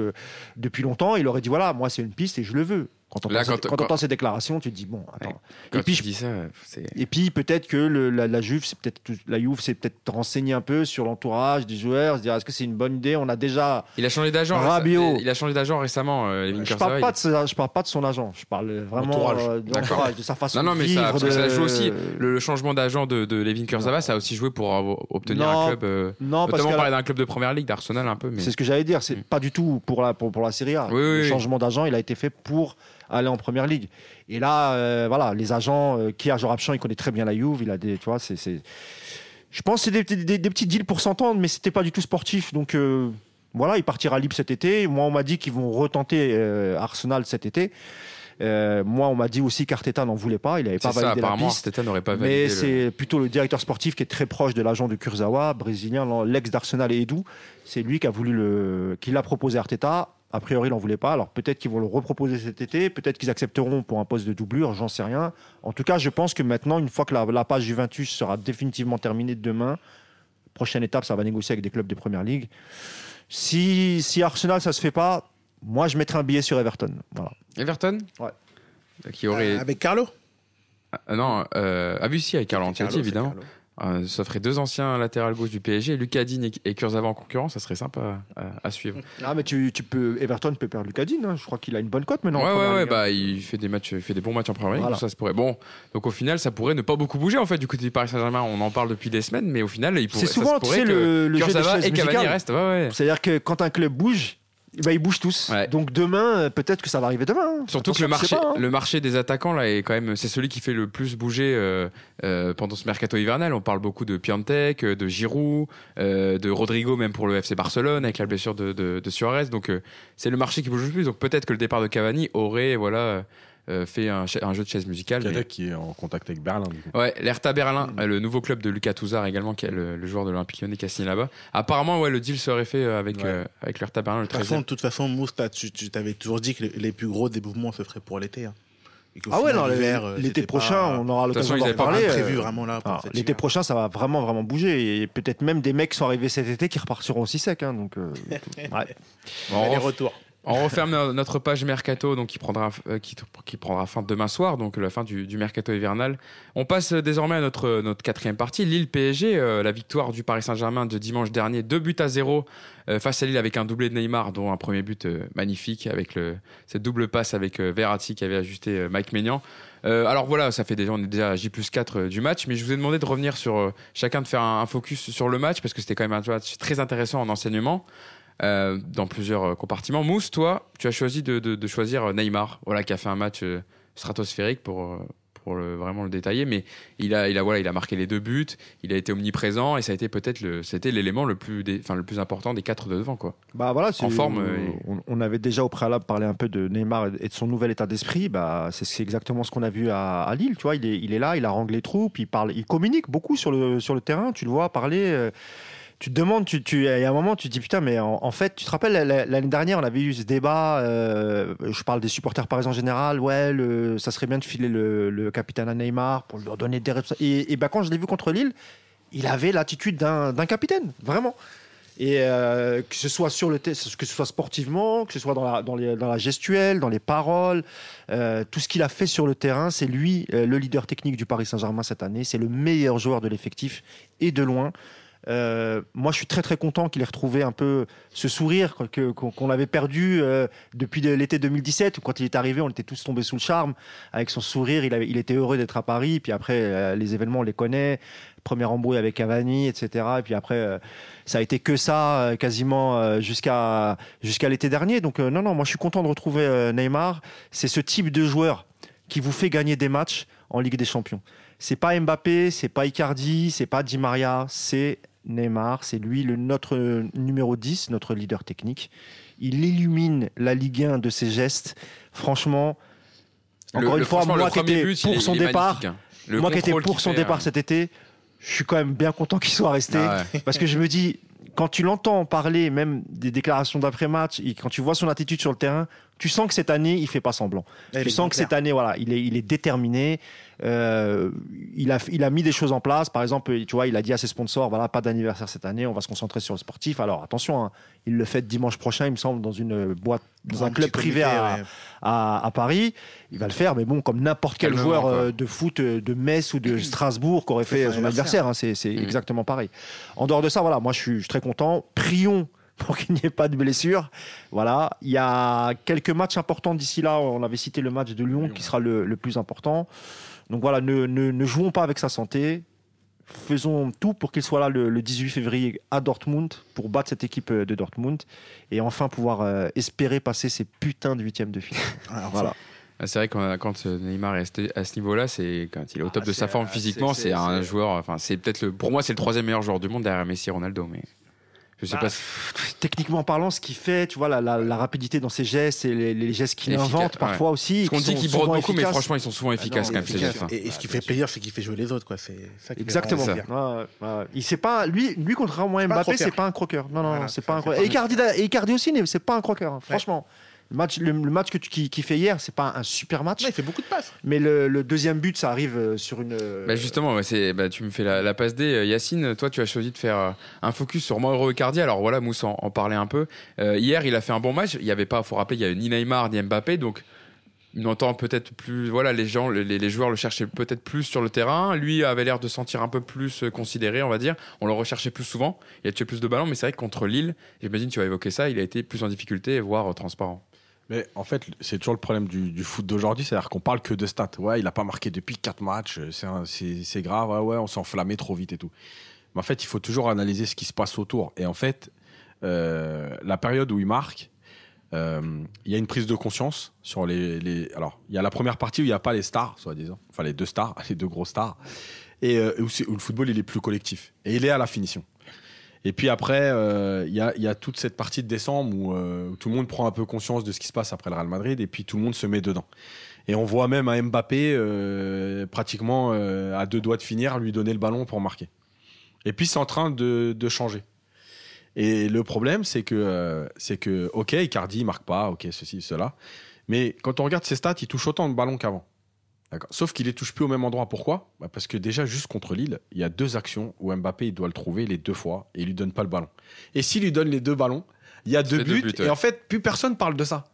depuis longtemps. Il aurait dit voilà, moi c'est une piste et je le veux. Quand on Là, entend, quand- ces- quand quand- entend ces déclarations, tu te dis bon, attends. Quand et puis, tu dis ça c'est et puis peut-être que le- la, la Juve, c'est peut-être la Juve, c'est peut-être renseigné un peu sur l'entourage du joueur, se dire est-ce que c'est une bonne idée? On a déjà il a changé d'agent Rabiot. il a changé d'agent récemment euh, je parle, pas de sa- je parle pas de son agent, je parle vraiment Entourage. euh, de l'entourage, de sa façon Non, non, de mais vivre. ça, que ça de- joue aussi. Le, le changement d'agent de, de Levin Kurzawa, ça a aussi joué pour obtenir Non, un club. euh, Non, parce notamment parler d'un club de première ligue, d'Arsenal un peu. Mais... c'est ce que j'allais dire, c'est Mm. pas du tout pour la, pour, pour la Série A. Oui, le oui. changement d'agent, il a été fait pour aller en première ligue. Et là, euh, voilà, les agents, euh, qui Jean Rapchan, il connaît très bien la Juve, il a des, tu vois, c'est, c'est- je pense que c'est des, des- des petits deals pour s'entendre, mais c'était pas du tout sportif. Donc euh, voilà, il partira libre cet été. Moi, on m'a dit qu'ils vont retenter euh, Arsenal cet été. Euh, moi, on m'a dit aussi qu'Arteta n'en voulait pas, il n'avait pas ça, validé la apparemment, piste. Arteta n'aurait pas Mais validé. le- c'est plutôt le directeur sportif qui est très proche de l'agent de Kurzawa, brésilien, l'ex d'Arsenal et Edu. C'est lui qui a voulu le, qui l'a proposé à Arteta. A priori, il n'en voulait pas. Alors peut-être qu'ils vont le reproposer cet été, peut-être qu'ils accepteront pour un poste de doublure, j'en sais rien. En tout cas, je pense que maintenant, une fois que la, la page Juventus sera définitivement terminée demain, prochaine étape, ça va négocier avec des clubs de première ligue. Si, si Arsenal, ça se fait pas, moi, je mettrai un billet sur Everton. Voilà. Everton Ouais. Qui aurait. Euh, Avec Carlo? Ah, non, euh, ah oui, si, avec Carlo Ancelotti, évidemment. Carlo. Euh, ça ferait deux anciens latéral gauche du PSG, Lucas Digne et, Kurzawa en concurrence, ça serait sympa à, à suivre. Ah, mais tu, tu peux, Everton peut perdre Lucadine. hein. Je crois qu'il a une bonne cote maintenant. en ouais, ouais, ouais, ligue, hein. bah il fait des matchs, il fait des bons matchs en première Voilà. donc ça se pourrait. Bon, donc au final, ça pourrait ne pas beaucoup bouger en fait du côté du Paris Saint-Germain. On en parle depuis des semaines, mais au final, il pourrait. C'est ça souvent, tu sais, que le, le jeu des Kurzawa et Cavani musicales. restent. Ouais, ouais. C'est-à-dire que quand un club bouge, ben, ils bougent tous. Ouais. Donc demain, euh, peut-être que ça va arriver demain. hein. Surtout que le marché, pas, hein. le marché des attaquants là est quand même, c'est celui qui fait le plus bouger euh, euh, pendant ce mercato hivernal. On parle beaucoup de Piantek, de Giroud, euh, de Rodrigo même pour le FC Barcelone avec la blessure de, de, de Suarez. Donc c'est le marché qui bouge le plus. Donc peut-être que le départ de Cavani aurait voilà euh, fait un, jeu de chaise musicale. mais- Kadek qui est en contact avec Berlin. Du coup. Ouais, l'Hertha Berlin, Mm. le nouveau club de Lucas Touzard également, qui est le, le joueur de l'Olympique Lyonnais qui a signé là-bas. Apparemment, ouais, le deal serait fait euh, avec, Ouais. euh, avec l'Hertha Berlin le De toute 13 façon, de toute façon, Mousse, tu tu t'avais toujours dit que les, les plus gros développements se feraient pour l'été. hein. Ah ouais, final, non, l'hiver, l'été prochain, pas- on aura l'occasion d'en parler. prévu vraiment là. pour alors, cet L'été prochain, ça va vraiment, vraiment bouger. Et peut-être même des mecs qui sont arrivés cet été qui repartiront aussi sec. hein, donc, euh, ouais. Bon, on, Les ref- retours. On referme no- notre page mercato, donc qui prendra, euh, qui, prendra fin demain soir, donc la fin du, mercato hivernal. On passe désormais à notre, quatrième partie, Lille PSG, euh, la victoire du Paris Saint-Germain de dimanche dernier, deux buts à zéro euh, face à Lille avec un doublé de Neymar, dont un premier but magnifique avec le, cette double passe avec Verratti qui avait ajusté Mike Maignan. Alors voilà, ça fait déjà, on est déjà à J plus 4 du match, mais je vous ai demandé de revenir sur chacun de faire un, un focus sur le match parce que c'était quand même un match très intéressant en enseignement. Euh, dans plusieurs euh, compartiments. Mousse, toi, tu as choisi de, de- de choisir euh, Neymar, voilà, qui a fait un match euh, stratosphérique pour, pour le- vraiment le détailler, mais il a, il, a, voilà, il a marqué les deux buts, il a été omniprésent et ça a été peut-être le, c'était l'élément le plus, dé- enfin, le plus important des quatre de devant. Quoi. Bah voilà, En forme, on, on avait déjà au préalable parlé un peu de Neymar et de son nouvel état d'esprit. Bah, c'est exactement ce qu'on a vu à, à Lille. Tu vois, il est, il est là, il a rangé les troupes, il parle, il communique beaucoup sur le, sur le terrain. Tu le vois parler. euh, tu te demandes, tu, tu, il y a un moment, tu te dis putain, mais en, fait, tu te rappelles la- la- l'année dernière, on avait eu ce débat. euh, je parle des supporters parisiens en général. Ouais, ça serait bien de filer le, capitaine à Neymar pour lui donner des responsabilités. Et, et bah, quand je l'ai vu contre Lille, il avait l'attitude d'un capitaine, vraiment. Et euh, que ce soit sur le que ce soit sportivement, que ce soit dans la, gestuelle, dans les paroles, euh, tout ce qu'il a fait sur le terrain, c'est lui le leader technique du Paris Saint-Germain cette année. C'est le meilleur joueur de l'effectif et de loin. Euh, moi, je suis très très content qu'il ait retrouvé un peu ce sourire qu'on avait perdu euh, depuis de- l'été 2017 où quand il est arrivé, on était tous tombés sous le charme avec son sourire. Il, était heureux d'être à Paris. Puis après, euh, les événements, on les connaît. Première embrouille avec Cavani, etc. Et puis après, ça a été que ça quasiment jusqu'à jusqu'à l'été dernier. Donc non, non, moi je suis content de retrouver Neymar. C'est ce type de joueur qui vous fait gagner des matchs en Ligue des Champions. C'est pas Mbappé, c'est pas Icardi, c'est pas Di Maria, c'est Neymar. C'est lui le notre numéro 10, notre leader technique. Il illumine la Ligue 1 de ses gestes. Franchement, encore Le- une le- fois, franchement, moi qui étais but, pour son départ, hein. Moi qui étais contrôle pour son fait, départ hein. cet été, je suis quand même bien content qu'il soit resté. Ah ouais. Parce que je me dis, quand tu l'entends parler, même des déclarations d'après-match, et quand tu vois son attitude sur le terrain, tu sens que cette année, il fait pas semblant. Elle tu sens que cette année, voilà, il est, il est déterminé. Euh, il, a, il a mis des choses en place. Par exemple, tu vois, il a dit à ses sponsors, voilà, pas d'anniversaire cette année, on va se concentrer sur le sportif. Alors attention, hein, il le fait dimanche prochain, il me semble, dans une boîte, dans un, club privé comité, à, ouais. à, à Paris. Il va le faire, mais bon, comme n'importe quel joueur quoi. euh, de foot euh, de Metz ou de Strasbourg qui aurait fait son anniversaire, hein, c'est Mm. exactement pareil. En dehors de ça, voilà, moi je suis, je suis très content. Prions pour qu'il n'y ait pas de blessures. Voilà, il y a quelques matchs importants d'ici là. On avait cité le match de Lyon, qui sera le, le plus important. Donc voilà, ne, ne, ne jouons pas avec sa santé. Faisons tout pour qu'il soit là le, le 18 février à Dortmund pour battre cette équipe euh, de Dortmund et enfin pouvoir euh, espérer passer ces putains de huitièmes de finale. Ah. Voilà. Ah, C'est vrai que quand- euh, Neymar est à ce niveau-là, c'est quand il est au top Ah, de sa forme euh, physiquement, c'est- un joueur. Enfin, c'est peut-être le. Pour moi, c'est le troisième meilleur joueur du monde derrière Messi Ronaldo, mais je sais Bah, pas. si- Techniquement parlant, ce qu'il fait, tu vois, la, la- la rapidité dans ses gestes et les, les gestes qu'il invente parfois aussi. Parce qu'on dit qu'il brode beaucoup, mais efficaces. franchement, ils sont souvent efficaces non, quand même, efficaces. Et, et ce qui fait plaisir, c'est qu'il fait jouer les autres. Quoi. C'est ça qui fait Exactement. Ouais, ouais, ouais. Il sait pas, lui, lui contrairement à Mbappé, c'est pas un croqueur. Non, non, Voilà, c'est c'est pas un croqueur. c'est Et pas Icardi, aussi, c'est pas un croqueur. hein. Franchement, le match, le, le match que tu, qui, qui fait hier, c'est pas un super match. Ouais, il fait beaucoup de passes. Mais le, le deuxième but, ça arrive euh, sur une. euh, Bah justement, c'est, bah, tu me fais la, la passe D. Euh, Yacine, toi, tu as choisi de faire un focus sur Mauro Icardi. Alors voilà, Moussa en, en parlait un peu. Euh, hier, il a fait un bon match. Il y avait pas, faut rappeler, il y avait ni Neymar ni Mbappé, donc on entend peut-être plus. Voilà, les gens, les, les joueurs le cherchaient peut-être plus sur le terrain. Lui avait l'air de se sentir un peu plus considéré, on va dire. On le recherchait plus souvent. Il a tué plus de ballons, mais c'est vrai que contre Lille, j'imagine tu vas évoquer ça, il a été plus en difficulté, voire transparent. Mais en fait, c'est toujours le problème du, foot d'aujourd'hui, c'est-à-dire qu'on parle que de stats. Ouais, il a pas marqué depuis 4 matchs, euh, c'est grave, ouais, ouais, on s'est enflammé trop vite et tout. Mais en fait, il faut toujours analyser ce qui se passe autour. Et en fait, euh, la période où il marque, euh, il y a une prise de conscience sur les, Alors, il y a la première partie où il n'y a pas les stars, soi-disant, enfin les deux stars, les deux gros stars, et où le football il est plus collectif. Et il est à la finition. Et puis après, euh, il y, a, y a toute cette partie de décembre où, euh, tout le monde prend un peu conscience de ce qui se passe après le Real Madrid et puis tout le monde se met dedans. Et on voit même un Mbappé euh, pratiquement euh, à deux doigts de finir lui donner le ballon pour marquer. Et puis c'est en train de, de changer. Et le problème, c'est que, euh, c'est que, ok, Icardi marque pas, ok, ceci, cela. Mais quand on regarde ses stats, il touche autant de ballons qu'avant. Sauf qu'il les touche plus au même endroit. Pourquoi? Bah, Parce que déjà, juste contre Lille, il y a deux actions où Mbappé il doit le trouver les deux fois et il lui donne pas le ballon. Et s'il lui donne les deux ballons, il y a deux buts, deux buts, et ouais. en fait, plus personne parle de ça.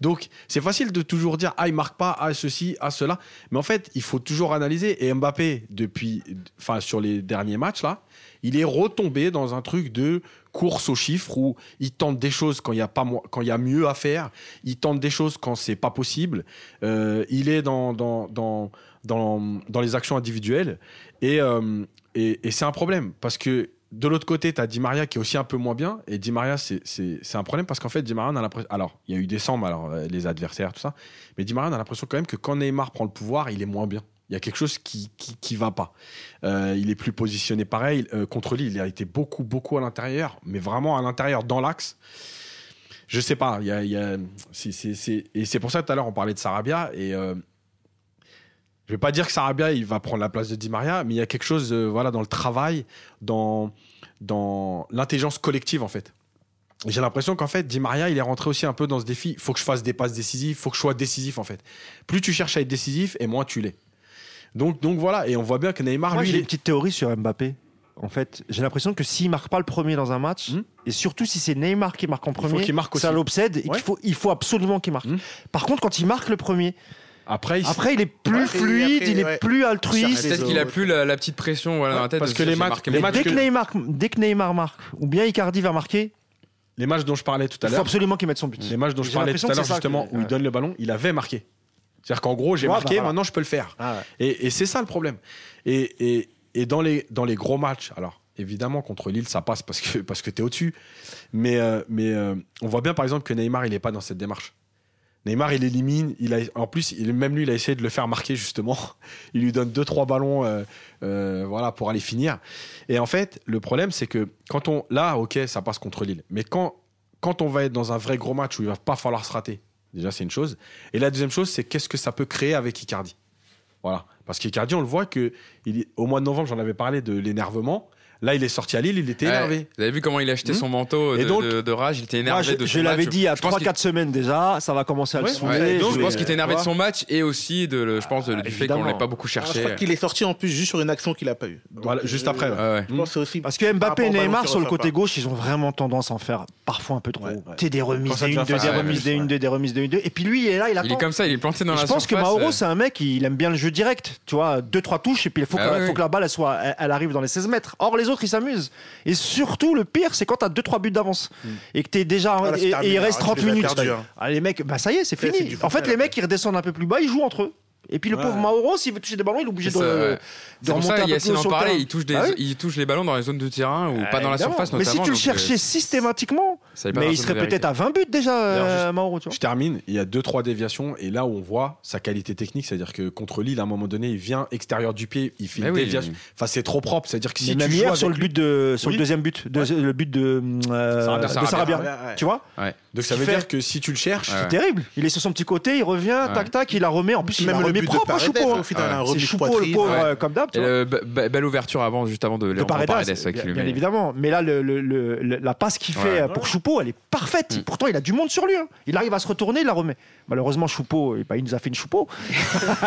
Donc, c'est facile de toujours dire ah il marque pas, ah ceci, ah cela, mais en fait, il faut toujours analyser. Et Mbappé, depuis, enfin sur les derniers matchs là, il est retombé dans un truc de course aux chiffres où il tente des choses quand il y a pas quand il y a mieux à faire, il tente des choses quand c'est pas possible. Euh, il est dans dans dans dans, dans les actions individuelles et euh, et, c'est un problème parce que de l'autre côté, tu as Di Maria qui est aussi un peu moins bien. Et Di Maria, c'est- un problème parce qu'en fait, Di Maria, on a l'impression. Alors, il y a eu décembre, alors euh, les adversaires, tout ça. Mais Di Maria, on a l'impression quand même que quand Neymar prend le pouvoir, il est moins bien. Il y a quelque chose qui qui, va pas. Euh, il est plus positionné pareil. Euh, contre lui, il a été beaucoup, beaucoup à l'intérieur, mais vraiment à l'intérieur, dans l'axe. Je sais pas. Y a, Et c'est pour ça, tout à l'heure, on parlait de Sarabia. Et. euh, je vais pas dire que Sarabia il va prendre la place de Di Maria, mais il y a quelque chose euh, voilà dans le travail, dans dans l'intelligence collective en fait. J'ai l'impression qu'en fait Di Maria il est rentré aussi un peu dans ce défi. Il faut que je fasse des passes décisives, il faut que je sois décisif en fait. Plus tu cherches à être décisif, et moins tu l'es. Donc donc voilà, et on voit bien que Neymar Moi, lui j'ai est- une petite théorie sur Mbappé. En fait, j'ai l'impression que s'il marque pas le premier dans un match, Hmm. et surtout si c'est Neymar qui marque en faut premier, marque ça l'obsède et Ouais. qu'il faut, il faut absolument qu'il marque. Hmm. Par contre, quand il marque le premier, après il- après il est plus fluide, après, il est ouais. plus altruiste. Peut-être qu'il a plus la, la petite pression voilà, dans la tête. parce que les matchs- les matchs. Dès que, que- Neymar, dès que Neymar marque, ou bien Icardi va marquer, les matchs dont je parlais tout à il faut l'heure, absolument qu'il mette son but. les matchs dont je parlais tout à l'heure justement que- où il donne le ballon, il avait marqué. C'est-à-dire qu'en gros j'ai marqué, maintenant je peux le faire. Ah ouais. Et, et c'est ça le problème. Et, et, et dans, les, dans les gros matchs, alors évidemment contre Lille ça passe parce que, parce que tu es au-dessus, mais, euh, mais euh, on voit bien par exemple que Neymar il n'est pas dans cette démarche. Neymar il élimine, il a, en plus il, même lui il a essayé de le faire marquer justement, il lui donne 2-3 ballons euh, euh, voilà, pour aller finir. Et en fait le problème c'est que quand on... Là ok ça passe contre Lille, mais quand, quand on va être dans un vrai gros match où il va pas falloir se rater, déjà c'est une chose, et la deuxième chose c'est qu'est-ce que ça peut créer avec Icardi? Voilà. Parce qu'Icardi, on le voit que au mois de novembre, j'en avais parlé de l'énervement. Là, il est sorti à Lille, il était Ouais. énervé. Vous avez vu comment il a acheté Hmm. son manteau de, Et donc- de- de rage Il était Moi, énervé je, de son je l'avais dit il y a Je pense qu'il- 3-4 semaines déjà, ça va commencer à le saouler. Ouais, donc je vais- pense qu'il était énervé de son match et aussi de, le- je pense, de- Ah, du fait qu'on évidemment. l'ait pas beaucoup Ah, je cherché. crois qu'il est sorti en plus juste sur une action qu'il a pas eue. Voilà, juste euh, après, ouais. Je pense aussi. Parce que Mbappé et Neymar sur le côté pas. gauche, ils ont vraiment tendance à en faire parfois un peu trop. Ouais, ouais. Tu sais, des remises ça de une, deux, des remises de ouais. une, deux, des remises de une, deux. Et puis lui, il est là, il Il attend. est comme ça, il est planté dans la je pense que Mauro, euh, c'est un mec, il aime bien le jeu direct. Tu vois, deux, trois touches, et puis il faut, Ah que, la balle, elle, soit, elle, elle arrive dans les 16 mètres. Or, les autres, ils s'amusent. Et surtout, le pire, c'est quand t'as deux, trois buts d'avance. Et que t'es déjà. Ah, là, et, terminé, et il reste là, 30 tu les as minutes. perdus, hein. Ah, les mecs, bah ça y est, c'est C'est- fini. En fait, les mecs, ils redescendent un peu plus bas, ils jouent entre eux. Et puis le Ouais. pauvre Mauro, s'il veut toucher des ballons, il est obligé de, de pour remonter ça, un peu plus haut le il touche, des, Ah oui. il touche les ballons dans les zones de terrain ou pas dans la surface Mais notamment. si tu le donc, euh, cherchais systématiquement, Mais il serait peut-être à 20 buts déjà, euh, Mauro. Je termine, il y a deux trois déviations et là où on voit sa qualité technique, c'est-à-dire que contre Lille à un moment donné, il vient extérieur du pied, il fait Mais une oui, déviation. Enfin, c'est trop propre, c'est-à-dire que si Mais tu même hier sur le but de sur le deuxième but, de- le but de, euh, Sarabia. de Sarabia. Tu vois, donc ça veut dire que si tu le cherches, c'est terrible. Il est sur son petit côté, il revient, tac tac, il la remet. En plus, Même le de propre à Paredes, Choupo. au hein. final, Ouais. un C'est Choupo le poitrine. pauvre, ouais. euh, comme d'hab. tu Et vois. le- be- be- belle ouverture avant, juste avant de de Léandro Paredes, Paredes, bien, qui lui bien met- évidemment. Mais là, le, le- le- le- la passe qu'il fait Ouais. euh, pour Choupo, elle est parfaite. Mm. Pourtant, il a du monde sur lui. hein. Il arrive à se retourner, il la remet. Malheureusement, Choupo, eh ben, il nous a fait une Choupo.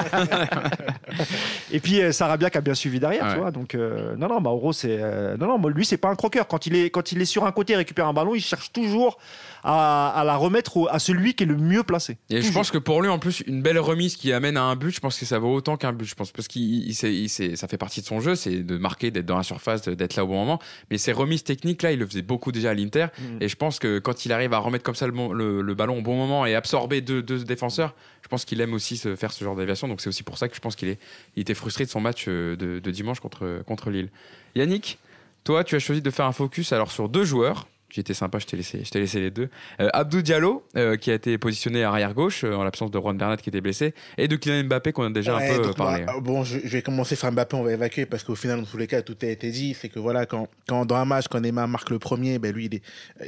Et puis euh, Sarabia qui a bien suivi derrière, Ouais. tu vois. Donc euh, non, non, Mauro, c'est euh, non, non, moi, lui, c'est pas un croqueur. Quand il est quand il est sur un côté, et récupère un ballon, il cherche toujours à, à la remettre au- à celui qui est le mieux placé. Et je pense que pour lui, en plus, une belle remise qui amène à un but, je pense que ça vaut autant qu'un but. Je pense parce qu'il ça fait partie de son jeu, c'est de marquer, d'être dans la surface, d'être là au bon moment. Mais ces remises techniques là, il le faisait beaucoup déjà à l'Inter. Mm. Et je pense que quand il arrive à remettre comme ça le, bon- le- le ballon au bon moment et absorber deux, deux défenseurs, je pense qu'il aime aussi se faire ce genre d'aviation. Donc c'est aussi pour ça que je pense qu'il il était frustré de son match euh, de, de dimanche contre, contre Lille. Yannick, toi, tu as choisi de faire un focus alors sur deux joueurs. Été sympa, je t'ai laissé, je t'ai laissé les deux. Euh, Abdou Diallo, euh, qui a été positionné arrière gauche euh, en l'absence de Juan Bernat qui était blessé, et de Kylian Mbappé qu'on a déjà Ouais, un peu donc euh, parlé. bon, je, je vais commencer sur Mbappé, on va évacuer parce qu'au final, dans tous les cas, tout a été dit. C'est que voilà, quand, quand dans un match, quand Neymar marque le premier, ben lui, il, est,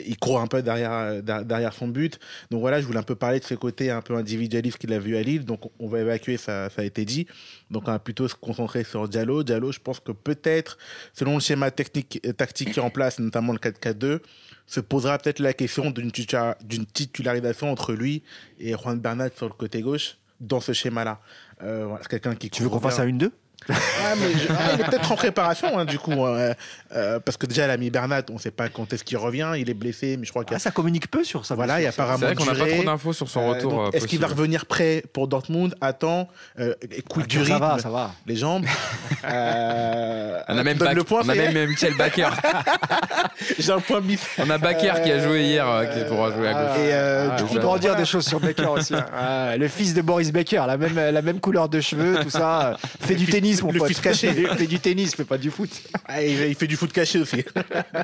il court un peu derrière, der- derrière son but. Donc voilà, je voulais un peu parler de ce côté un peu individualiste qu'il a vu à Lille. Donc on va évacuer, ça, ça a été dit. Donc on va plutôt se concentrer sur Diallo. Diallo, je pense que peut-être, selon le schéma technique, tactique qui est en place, notamment le 4-4-2, se posera peut-être la question d'une titula- d'une titularisation entre lui et Juan Bernat sur le côté gauche dans ce schéma-là. Euh, voilà, c'est quelqu'un qui Tu veux qu'on fasse à une deux? Ah, mais je- ah, il est peut-être en préparation, hein, du coup. euh, euh, parce que déjà, l'ami Bernat, on ne sait pas quand est-ce qu'il revient. Il est blessé, mais je crois qu'il y Ah, a. ça communique peu sur ça. Voilà, il y a ça. apparemment C'est vrai qu'on n'a pas trop d'infos sur son Euh, retour. euh, Est-ce qu'il va revenir prêt pour Dortmund? Attends, euh, et quick du Ça rythme, va, ça va. les jambes. Euh, On a même, Bak- le point, on a même Michel Baker. J'ai un point bis. on a Baker qui a joué hier, euh, qui pourra jouer à gauche. Et euh, Ah, du coup, donc, en dire des choses sur Baker aussi. hein. Ah, le fils de Boris Baker, la même, la même couleur de cheveux, tout ça. Fait du fils- tennis, mon le pote. caché. fait du tennis, fait pas du foot. Ah, il, il fait du foot caché aussi.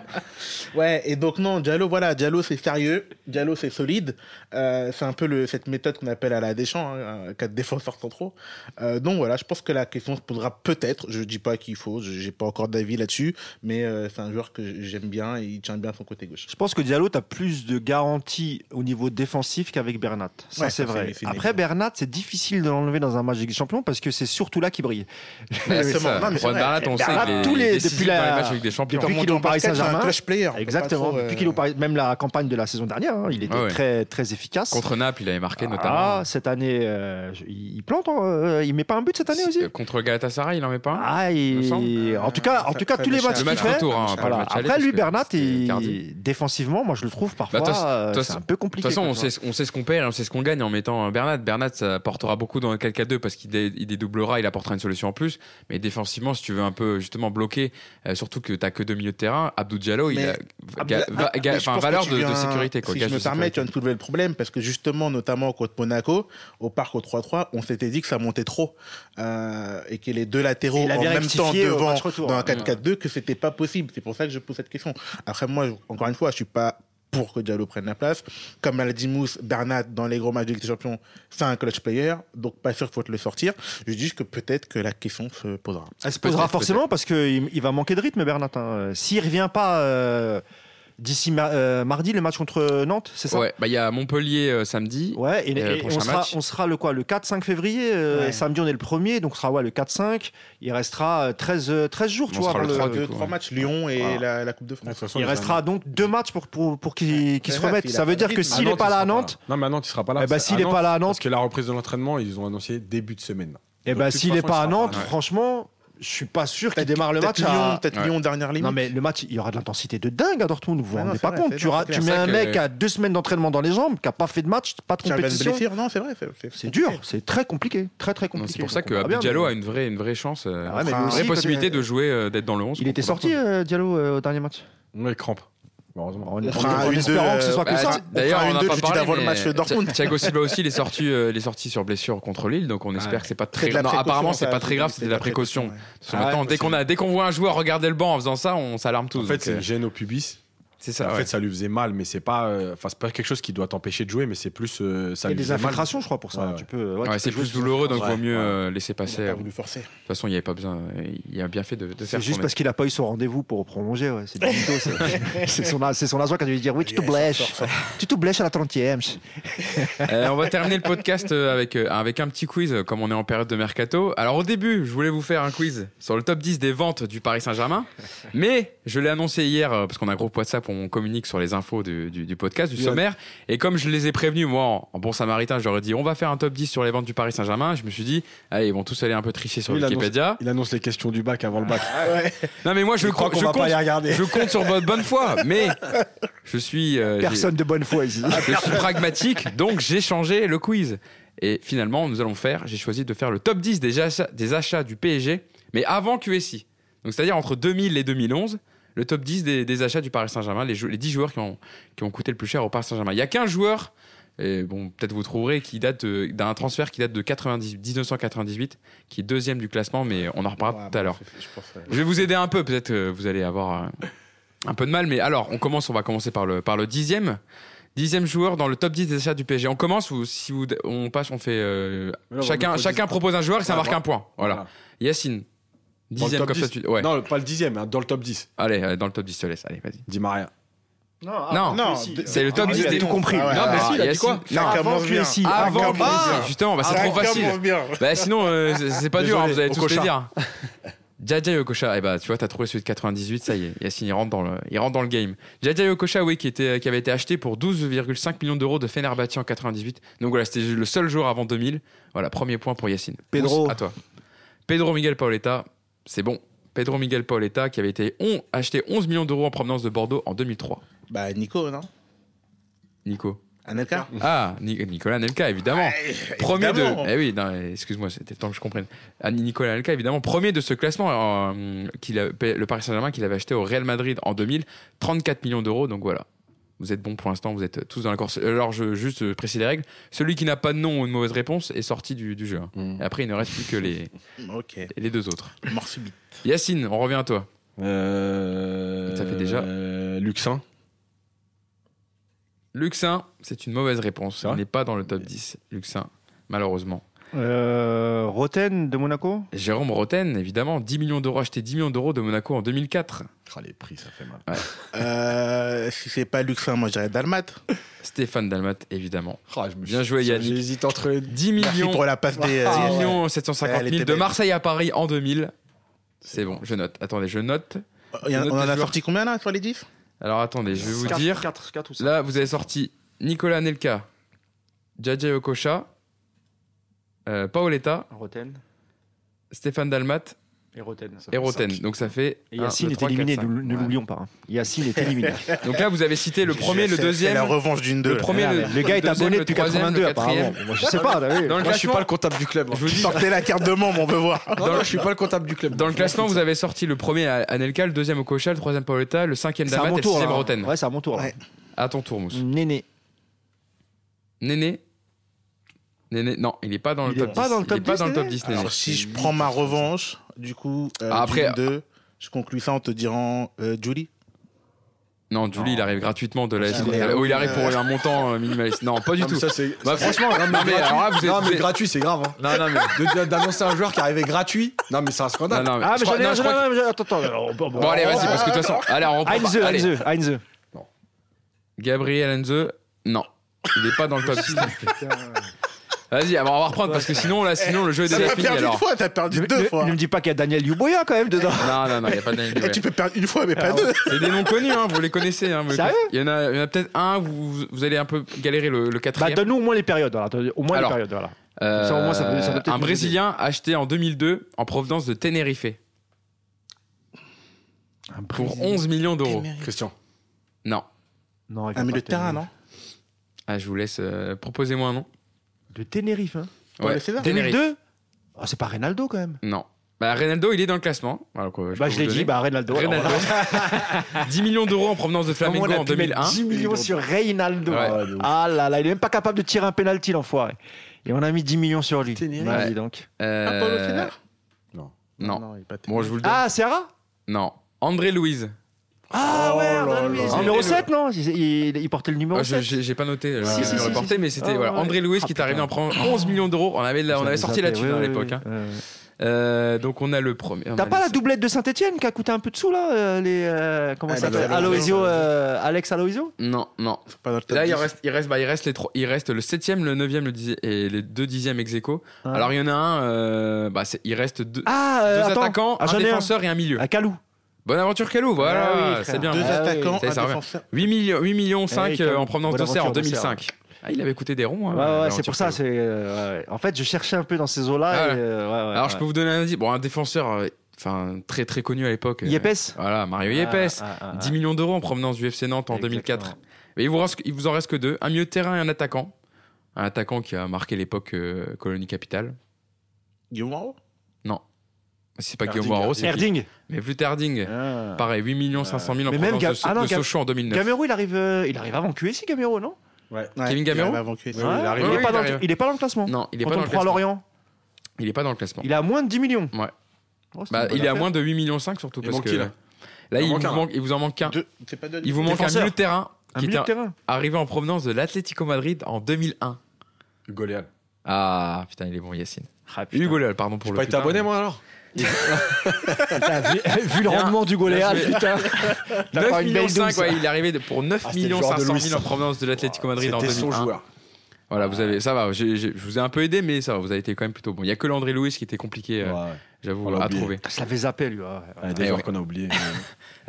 ouais, et donc non, Diallo, voilà, Diallo c'est sérieux, Diallo c'est solide. Euh, c'est un peu le, cette méthode qu'on appelle à la Deschamps, hein, quatre défenseurs centraux. Euh, donc voilà, je pense que la question se posera peut-être. Je dis pas qu'il faut, je- j'ai pas encore d'avis là-dessus, mais euh, c'est un joueur que j'aime bien et il tient bien son côté gauche. Je pense que Diallo, tu as plus de garanties au niveau défensif qu'avec Bernat. Ça, Ouais, c'est vrai. Après. Bernat, c'est difficile de l'enlever dans un match de Ligue des Champions parce que c'est surtout là qu'il brille. C'est. Non, mais c'est vrai. On sait qu'il est tous les- décisif depuis la- dans les matchs avec des champions. depuis qu'il est au Paris basket, c'est un Saint-Germain. clutch player. on peut Exactement. pas trop, Depuis euh, qu'il est au Paris, même la campagne de la saison dernière, hein, il était Ah ouais. très, très efficace. Contre Naples, il avait marqué notamment. Ah, cette année, euh, je- il plante, euh, il met pas un but cette année aussi. Euh, Contre Galatasaray, il en met pas un Ah, me il- semble. en tout cas, en tout cas, tous les matchs Le qu'il match fait. retour, hein, pas le Voilà. match aller, Après, parce lui, que Bernat, c'était il- Cardi. défensivement, moi, je le trouve parfois, Bah, de toute façon- euh, de toute c'est un peu De compliqué. toute façon, quoi, on tu vois. sait, on sait ce qu'on perd et on sait ce qu'on gagne en mettant Bernat. Bernat, ça portera beaucoup dans le 4-4-2 parce qu'il dé- il dédoublera, il apportera une solution en plus. Mais défensivement, si tu veux un peu justement bloquer, euh, surtout que t'as que deux milieux de terrain, Abdou Diallo, il a ga- Ah, va- mais ga- valeur tu de, sécurité. Quoi, si je me de permets, tu viens de soulever le problème parce que justement, notamment contre Monaco, au parc au 3-3, on s'était dit que ça montait trop euh, et que les deux latéraux en même temps au devant dans un hein. 4-4-2 que c'était pas possible. C'est pour ça que je pose cette question. Après, moi, encore une fois, je suis pas pour que Diallo prenne la place. Comme l'a dit Mousse, Bernat, dans les gros matchs de Ligue des Champions, c'est un clutch player, donc pas sûr qu'il faut te le sortir. Je dis que peut-être que la question se posera. Elle se posera forcément parce qu'il il va manquer de rythme, Bernat. hein. S'il revient pas euh, d'ici ma- euh, mardi, le match contre Nantes, c'est ça? Ouais, bah il y a Montpellier euh, samedi. Ouais, et, Euh, et on, sera, match. on sera le quoi? Le 4-5 février. euh, Ouais. Samedi, on est le premier, donc ce sera ouais, le 4-5. Il restera euh, 13, euh, 13 jours, tu On vois. sera avant le le- 3 du Deux, coup, trois ouais. matchs, Lyon et Voilà. la, la Coupe de France. façon, Il restera donc deux matchs pour, pour, pour qu'il qu'il C'est se vrai, remette. il a Ça veut dire que s'il n'est pas là à Nantes, Non, mais à Nantes, il sera pas là. Eh ben, Parce- s'il à est Nantes, pas là à Nantes- Parce que la reprise de l'entraînement, ils ont annoncé début de semaine. eh Donc, ben, s'il n'est pas à Nantes, franchement, je suis pas sûr qu'il démarre le match peut-être Lyon, à. peut-être Ouais. Lyon dernière limite. Non mais le match, il y aura de l'intensité de dingue à Dortmund. Vous vous rendez pas vrai, compte Tu, mets un mec à deux semaines d'entraînement dans les jambes, qui a pas fait de match, pas de compétition. non, c'est vrai. c'est- dur, c'est très compliqué, très compliqué. C'est pour ça que Diallo mais- a une vraie, une vraie chance, euh, Ah mais une vraie possibilité il- de jouer, euh, d'être dans le 11. Il était sorti euh, Diallo au dernier match? Ouais, crampe. Heureusement. En, espérant que ce soit que Bah, ça. D'ailleurs, on n'a pas parlé. le match de Dortmund. Thi- Thiago Silva aussi, il est sorti, euh, il est sorti sur blessure contre Lille, donc on espère Ouais. que c'est pas très. Non, apparemment, c'est pas très grave, c'était de la précaution. ouais. Parce que Ah maintenant, dès qu'on a, dès qu'on voit un joueur regarder le banc en faisant ça, on s'alarme tous. En fait, c'est euh, une gêne au pubis. C'est ça. en ouais. fait, ça lui faisait mal, mais c'est pas, euh, enfin, c'est pas quelque chose qui doit t'empêcher de jouer, mais c'est plus, euh, ça Il y a des mal. infiltrations, je crois, pour ça. Ouais, ouais. Tu peux, ouais, Ouais, tu c'est plus douloureux, donc vaut mieux Ouais. euh, laisser Il passer. a De pas voulu forcer. toute façon, il n'y avait pas besoin. Il a bien fait de, de faire C'est juste parce qu'il a pas eu son rendez-vous pour prolonger. Ouais. C'est son, c'est son agent qui a dû lui dire Oui, tu te blèches. Tu te blèches à la 30e. Euh, on va terminer le podcast euh, avec, euh, avec un petit quiz, euh, comme on est en période de mercato. Alors, au début, je voulais vous faire un quiz sur le top 10 des ventes du Paris Saint-Germain. Mais je l'ai annoncé hier, euh, parce qu'on a un groupe WhatsApp où on communique sur les infos du, du- du podcast, du sommaire. Et comme je les ai prévenus, moi, en, en bon samaritain, je leur ai dit on va faire un top 10 sur les ventes du Paris Saint-Germain. Je me suis dit, allez, ils vont tous aller un peu tricher sur il annonce- Wikipédia. Il annonce les questions du bac avant le bac. Non, mais moi, je, Je crois compte- qu'on je va compte, pas y regarder. je compte sur votre bonne foi. Mais je suis. euh, Personne de bonne foi ici. je suis pragmatique, donc j'ai changé le quiz. Et finalement, nous allons faire, j'ai choisi de faire le top 10 des achats, des achats du PSG, mais avant QSI. Donc, c'est-à-dire entre 2000 et 2011, le top 10 des, des achats du Paris Saint-Germain, les, jou- les 10 joueurs qui ont, qui ont coûté le plus cher au Paris Saint-Germain. Il y a qu'un joueur, et bon, peut-être vous trouverez, qui date d'un transfert qui date de 90 1998, qui est deuxième du classement, mais on en reparlera Ouais, tout à l'heure. je pense, ouais. Je vais vous aider un peu, peut-être euh, vous allez avoir euh, un peu de mal, mais alors on commence, on va commencer par le, par le dixième. Dixième joueur dans le top 10 des achats du PSG. On commence ou si vous, on passe, on fait. euh, là, chacun chacun 10. propose un joueur et ça Ouais, marque voilà. un point. Voilà. Yacine, Dans le dixième top comme ça 10. tu. Ouais. Non, pas le dixième, hein, dans le top 10. Allez, euh, dans le top 10, je te laisse. Allez, vas-y. Dis Maria. Non, Non, c'est le top Ah, 10 il a des. tout compris. Ah ouais, Non, ah, mais si, si, il a dit Yacine- quoi Non, avant. QSI. avant Ah, QSI, ah, justement, bah, c'est ça trop facile. Bah sinon, euh, c'est pas dur, hein, vous allez tous le dire. Jaja Yokocha, eh bah, tu vois, t'as trouvé celui de 98, ça y est, Yacine, il rentre dans le, il rentre dans le game. Jaja Yokocha, oui, qui, était, qui avait été acheté pour 12,5 millions d'euros de Fenerbahçe en 98. Donc voilà, c'était le seul joueur avant 2000. Voilà, premier point pour Yacine. Pedro. À toi. Pedro Miguel Paoletta, c'est bon. Pedro Miguel Paoletta, qui avait été on, acheté 11 millions d'euros en provenance de Bordeaux en 2003. Bah, Nico, non? Nico. Anelka? Ah, Ni- Nicolas Nelka, évidemment. Premier de. Eh oui, excuse-moi, c'était le temps que je comprenne. Ah, Nicolas Nelka, évidemment, premier de ce classement, euh, a- le Paris Saint-Germain qu'il avait acheté au Real Madrid en 2000, 34 millions d'euros. Donc voilà, vous êtes bons pour l'instant, vous êtes tous dans la course. Alors, je juste euh, précise les règles. Celui qui n'a pas de nom ou une mauvaise réponse est sorti du, du jeu. hein. Mm. Et après, il ne reste plus que les, Ok. les deux autres. Mort subite. Yacine, on revient à toi. Euh, Ça fait déjà. euh, Luxin. Luxin, c'est une mauvaise réponse. Vrai n'est pas dans le top 10. Luxin, malheureusement. Euh, Roten de Monaco Jérôme Roten, évidemment, 10 millions d'euros, acheté 10 millions d'euros de Monaco en 2004. Ah, les prix, ça fait mal. Euh, si c'est pas Luxin, moi je dirais Dalmat. Stéphane Dalmat, évidemment. Ah, je me Bien joué, Yannick. J'hésite entre les 10 Merci millions, pour la passe des. 10 euh, millions 750 Elle 000 était de. Marseille à Paris en 2000. C'est bon, je note. Attendez, je note. On en a joueurs. sorti combien là sur les 10 Alors attendez, je vais vous 4, dire. 4, 4 ou 5. Là, vous avez sorti Nicolas Nelka, Jaja Okocha, euh, Paoletta, Roten Stéphane Dalmat et Roten. ça et fait Roten. cinq. Donc ça fait. Et un, Yacine deux, est trois, éliminé, quatre, ne l'oublions pas. hein. Yacine est éliminé. Donc là, vous avez cité le premier, le C'est la deuxième. revanche d'une deux. Le premier, Ah, le, le gars est deuxième, abonné le depuis troisième, 82 le apparemment. Moi, je sais pas. Dans le Moi, je suis classement- pas le comptable du club. Je vous dis, Sortez la carte de membre, on veut voir. Non, non, je suis pas le comptable du club. Dans le classement, vous avez sorti le premier à Anelka, le deuxième Okocha, le troisième Paoletta, le cinquième Dalmat et le sixième là. Roten. Ouais, c'est à mon tour. Ouais. À ton tour, Mousse. Néné Néné, non, il est pas dans le Il top 10. pas dans le top il est pas 10, dans le top Néné 10, Néné. Alors si je prends ma revanche, du coup, euh, Ah, après- deux, je conclus ça en te disant euh, Julie. Non, Julie, il arrive gratuitement de la Ah, SNCF. merde. Oh, il arrive pour un montant euh, minimaliste. Non, pas du Non, mais tout. ça, c'est- Bah, franchement, non, mais, gratuit. alors là, vous êtes. Non, mais gratuit, c'est grave. hein. Non, non, mais. D'annoncer un joueur qui arrivait gratuit. Non, mais c'est un Non, scandale. non, mais Ah, je mais j'en ai non, un. Attends, attends. alors, Bon, que- Bon, allez, vas-y, parce que de toute façon. Allez, on. Heinze. Heinze, Heinze. Gabriel Heinze, non. Il est pas dans le top 10. Vas-y, on va reprendre parce que sinon, là, sinon, le jeu est T'as déjà fini. perdu Alors. une fois, t'as perdu Ne, deux fois. ne me dis pas qu'il y a Daniel Yuboya quand même dedans. Non, non, non, il n'y a pas de Eh, tu peux perdre une fois, mais pas deux. C'est des noms connus, hein, vous les connaissez. Hein, Sérieux. Il y en a, il y en a peut-être un, vous, vous allez un peu galérer le, le Bah, quatrième. donne-nous au moins les périodes. voilà. Au moins Alors, les périodes. Voilà. Euh, ça, au moins, ça peut- ça peut peut-être un Brésilien acheté en 2002 en provenance de Tenerife pour 11 millions d'euros. Christian. Non. Non, Un milieu de terrain, non? Ah, je vous laisse. euh, Proposez-moi un nom. De Tenerife, hein. César. Tenerife. 2002 Ah, C'est pas Reynaldo quand même. Non. Bah, Reynaldo, il est dans le classement. Alors, quoi, Bah, je l'ai dit, bah, Reynaldo. Reynaldo. Alors, 10 millions d'euros en provenance de Flamengo on a en pu mettre 2001. 10 millions sur Reynaldo. Ouais. Ah, là là, il est même pas capable de tirer un penalty, l'enfoiré. Et on a mis 10 millions sur lui. Tenerife. Ouais. donc. Euh, Ah, Paulo Non. Non, il est pas Bon, je vous le donne. Ah, Serra? Non. André Louise. Ah Oh ouais, André Louis. là. Numéro là. 7, non il, il- il portait le numéro Ah, je- 7. J'ai pas noté le Si, le si, si, reporté, si. mais c'était Ah, voilà, ouais. André Louis Ah, qui est arrivé putain. en prenant 11 millions d'euros. On avait, la- on avait sorti là-dessus à l'époque. hein. Euh, donc on a le premier. T'as pas la doublette de Saint-Etienne qui a coûté un peu de sous là euh, les, euh, Comment Ah, ça bah, s'appelle bah, Aloisio, bah, euh, Alex Aloisio Non, non. Pas le Là, il 10. reste, il reste, bah, il reste les trois, il reste le septième, le neuvième, le dixième et les deux dixièmes ex aequo. Ah. Alors il y en a un, euh, bah, il reste deux, Ah, euh, deux attends. attaquants, Ah, un défenseur et un milieu. À Calou. Bonne aventure Calou, voilà, Ah oui, c'est bien. Deux Ah attaquants, un défenseur. 8 millions, 8 millions 5 Eh oui, en provenance d'Auxerre en aventure d'Auxerre. 2005. Ah, il avait coûté des ronds. hein, Ouais, ouais, c'est pour ça. Euh, ouais. En fait, je cherchais un peu dans ces eaux-là. Ah euh, ouais, ouais, Alors je peux vous donner un indice. Bon, un défenseur, euh, enfin très très connu à l'époque. euh, Yepes Voilà, Mario Yepes. Ah, ah, ah, 10 millions d'euros en provenance du FC Nantes en Exactement. 2004. Mais il vous, reste, il vous en reste que deux. Un milieu de terrain et un attaquant. Un attaquant qui a marqué l'époque euh, colonie capitale. Guillaume C'est pas Erding, Guillaume Moreau, c'est qui Erding. Mais plus Terding. Ah. Pareil, 8 millions 500 000 en Mais même provenance Ga- de, So- ah non, de Sochaux en 2009. Gamero, il arrive, euh, il arrive avant QSI, Gamero, non? Ouais. Kevin Gamero? Arrive il arrive. il, Oui, est pas il dans, arrive. il est pas dans le classement. Non, il est Quand pas dans le classement. Lorient, Il est pas dans le classement. il est à moins de 10 millions. Ouais. Oh, Bah, il est à moins de 8 millions 5 surtout Il parce que là? là, Il vous un. manque, il vous en manque qu'un. Il vous manque un milieu de terrain Un qui milieu de était terrain. arrivé en provenance de l'Atlético Madrid en 2001. Hugo Léal. Ah putain, il est bon Yacine. Ah. Hugo Léal, pardon pour le pas été abonné, moi, alors? Vu, vu le rendement du Goléal, putain. T'as 9 pas une millions belle 5, douce. ouais, il est arrivé de- pour 9 Ah, millions joueur de 500 Luis. 000 en provenance de l'Atlético Madrid en C'était son 2001. joueur. Voilà, vous avez, ça va, j'ai- j'ai- je vous ai un peu aidé, mais ça va, vous avez été quand même plutôt bon. Il y a que l'André Louis qui était compliqué, euh, Ouais. j'avoue, On l'a à oublié. trouver. Je l'avais zappé, lui. ouais, ouais. Ouais, Des Eh joueurs ouais. qu'on a oubliés.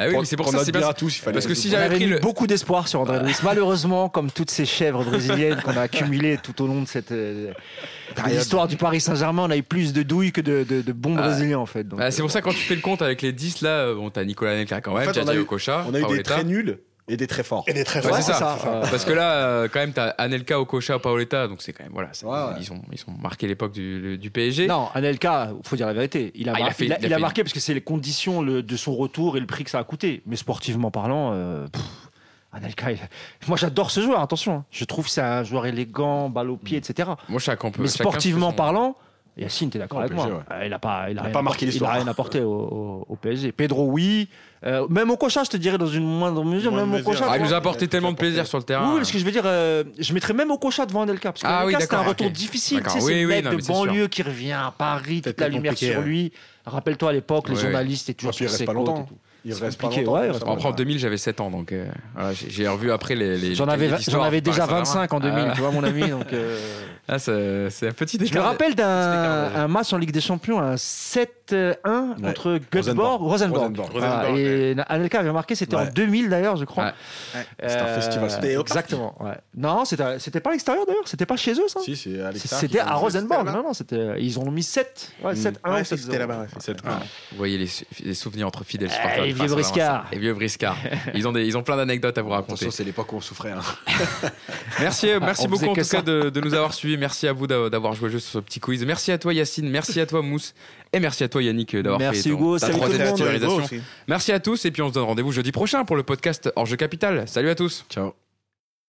Ah oui, mais c'est pour ça, c'est bien à tous, il fallait. Parce que si On j'avais avait pris mis le. beaucoup d'espoir sur André Luis. Malheureusement, comme toutes ces chèvres brésiliennes qu'on a accumulées tout au long de cette euh, de l'histoire du Paris Saint-Germain, on a eu plus de douilles que de, de- de bons Ah. Brésiliens en fait. Donc, Ah, c'est pour euh, ça quand tu fais le compte avec les 10 là, euh, bon, t'as Nicolas Nelka quand En même, fait, t'as on a Diego eu- Cocha, On a eu des Paoletta. très nuls et des très forts. Et des très Ouais, forts. c'est ça. ça. Parce que là, euh, quand même, t'as Anelka, Okocha, Paoletta, donc c'est quand même voilà, c'est- Ouais, ouais. ils ont ils ont marqué l'époque du, du PSG. Non, Anelka, faut dire la vérité. Il a, Ah, il a mar- fait- il a- il a il a fait- marqué parce que c'est les conditions le- de son retour et le prix que ça a coûté. Mais sportivement parlant, euh, pff, Anelka, il- moi j'adore ce joueur, attention. hein. Je trouve que c'est un joueur élégant, balle au pied, etc. Moi, chacun peut. Mais sportivement son- parlant, Yacine, t'es d'accord avec PSG, moi Euh, Il n'a pas, il a rien pas marqué Il l'histoire. a rien apporté au, au- au PSG. Pedro, oui. Euh, même au Cocha, je te dirais dans une moindre mesure. Moindre même au. Cocha. Ah, il nous a apporté tellement de plaisir sur le terrain. Oui, oui, ce que je veux dire, euh, je mettrais même au Cocha devant Anelka. Parce que Ah oui, c'était un retour difficile. Tu D'accord, sais, oui, c'est le oui, mec de sûr. banlieue qui revient à Paris, toute la lumière sur lui. Rappelle-toi à l'époque, les journalistes étaient toujours sur ses pas côtes et. Il reste compliqué, ouais. Après, en 2000, j'avais 7 ans, donc euh, voilà, j'ai revu après les. les J'en avais, j'en déjà Paris Saint-Germain. 25 en 2000, Ah, tu vois mon ami. Donc, euh, Ah, c'est un petit Je me rappelle d'un match en Ligue des Champions, un 7-1 Ouais. contre Göteborg, Rosenborg. Rosenborg. Voilà, Rosenborg, et Anelka avait marqué, c'était en Ouais. 2000 d'ailleurs, je crois. Ouais. C'était un festival, c'était au Exactement. ouais. Non, c'était pas à l'extérieur d'ailleurs, c'était pas chez eux ça. Si, c'est à l'extérieur. C'était à Rosenborg. Non, non, c'était. Ils ont mis 7. Ouais, Mm. 7-1 Ouais, ou c'était 7-0. là-bas. ouais. Ah, Vous voyez les souvenirs entre fidèles Eh, supporters. Les vieux briscards. Les vieux briscards. Ils ont, des, ils ont plein d'anecdotes à vous raconter. Attention, c'est l'époque où on souffrait. hein. Merci, euh, merci On beaucoup en tout ça. cas de, de nous avoir suivis. Merci à vous d'a- d'avoir joué le jeu sur ce petit quiz. Merci à toi Yacine, merci à toi Mousse et merci à toi Yannick euh, d'avoir fait ton- Hugo, ta troisième titularisation. Merci à tous et puis on se donne rendez-vous jeudi prochain pour le podcast Hors Jeu Capital. Salut à tous. Ciao.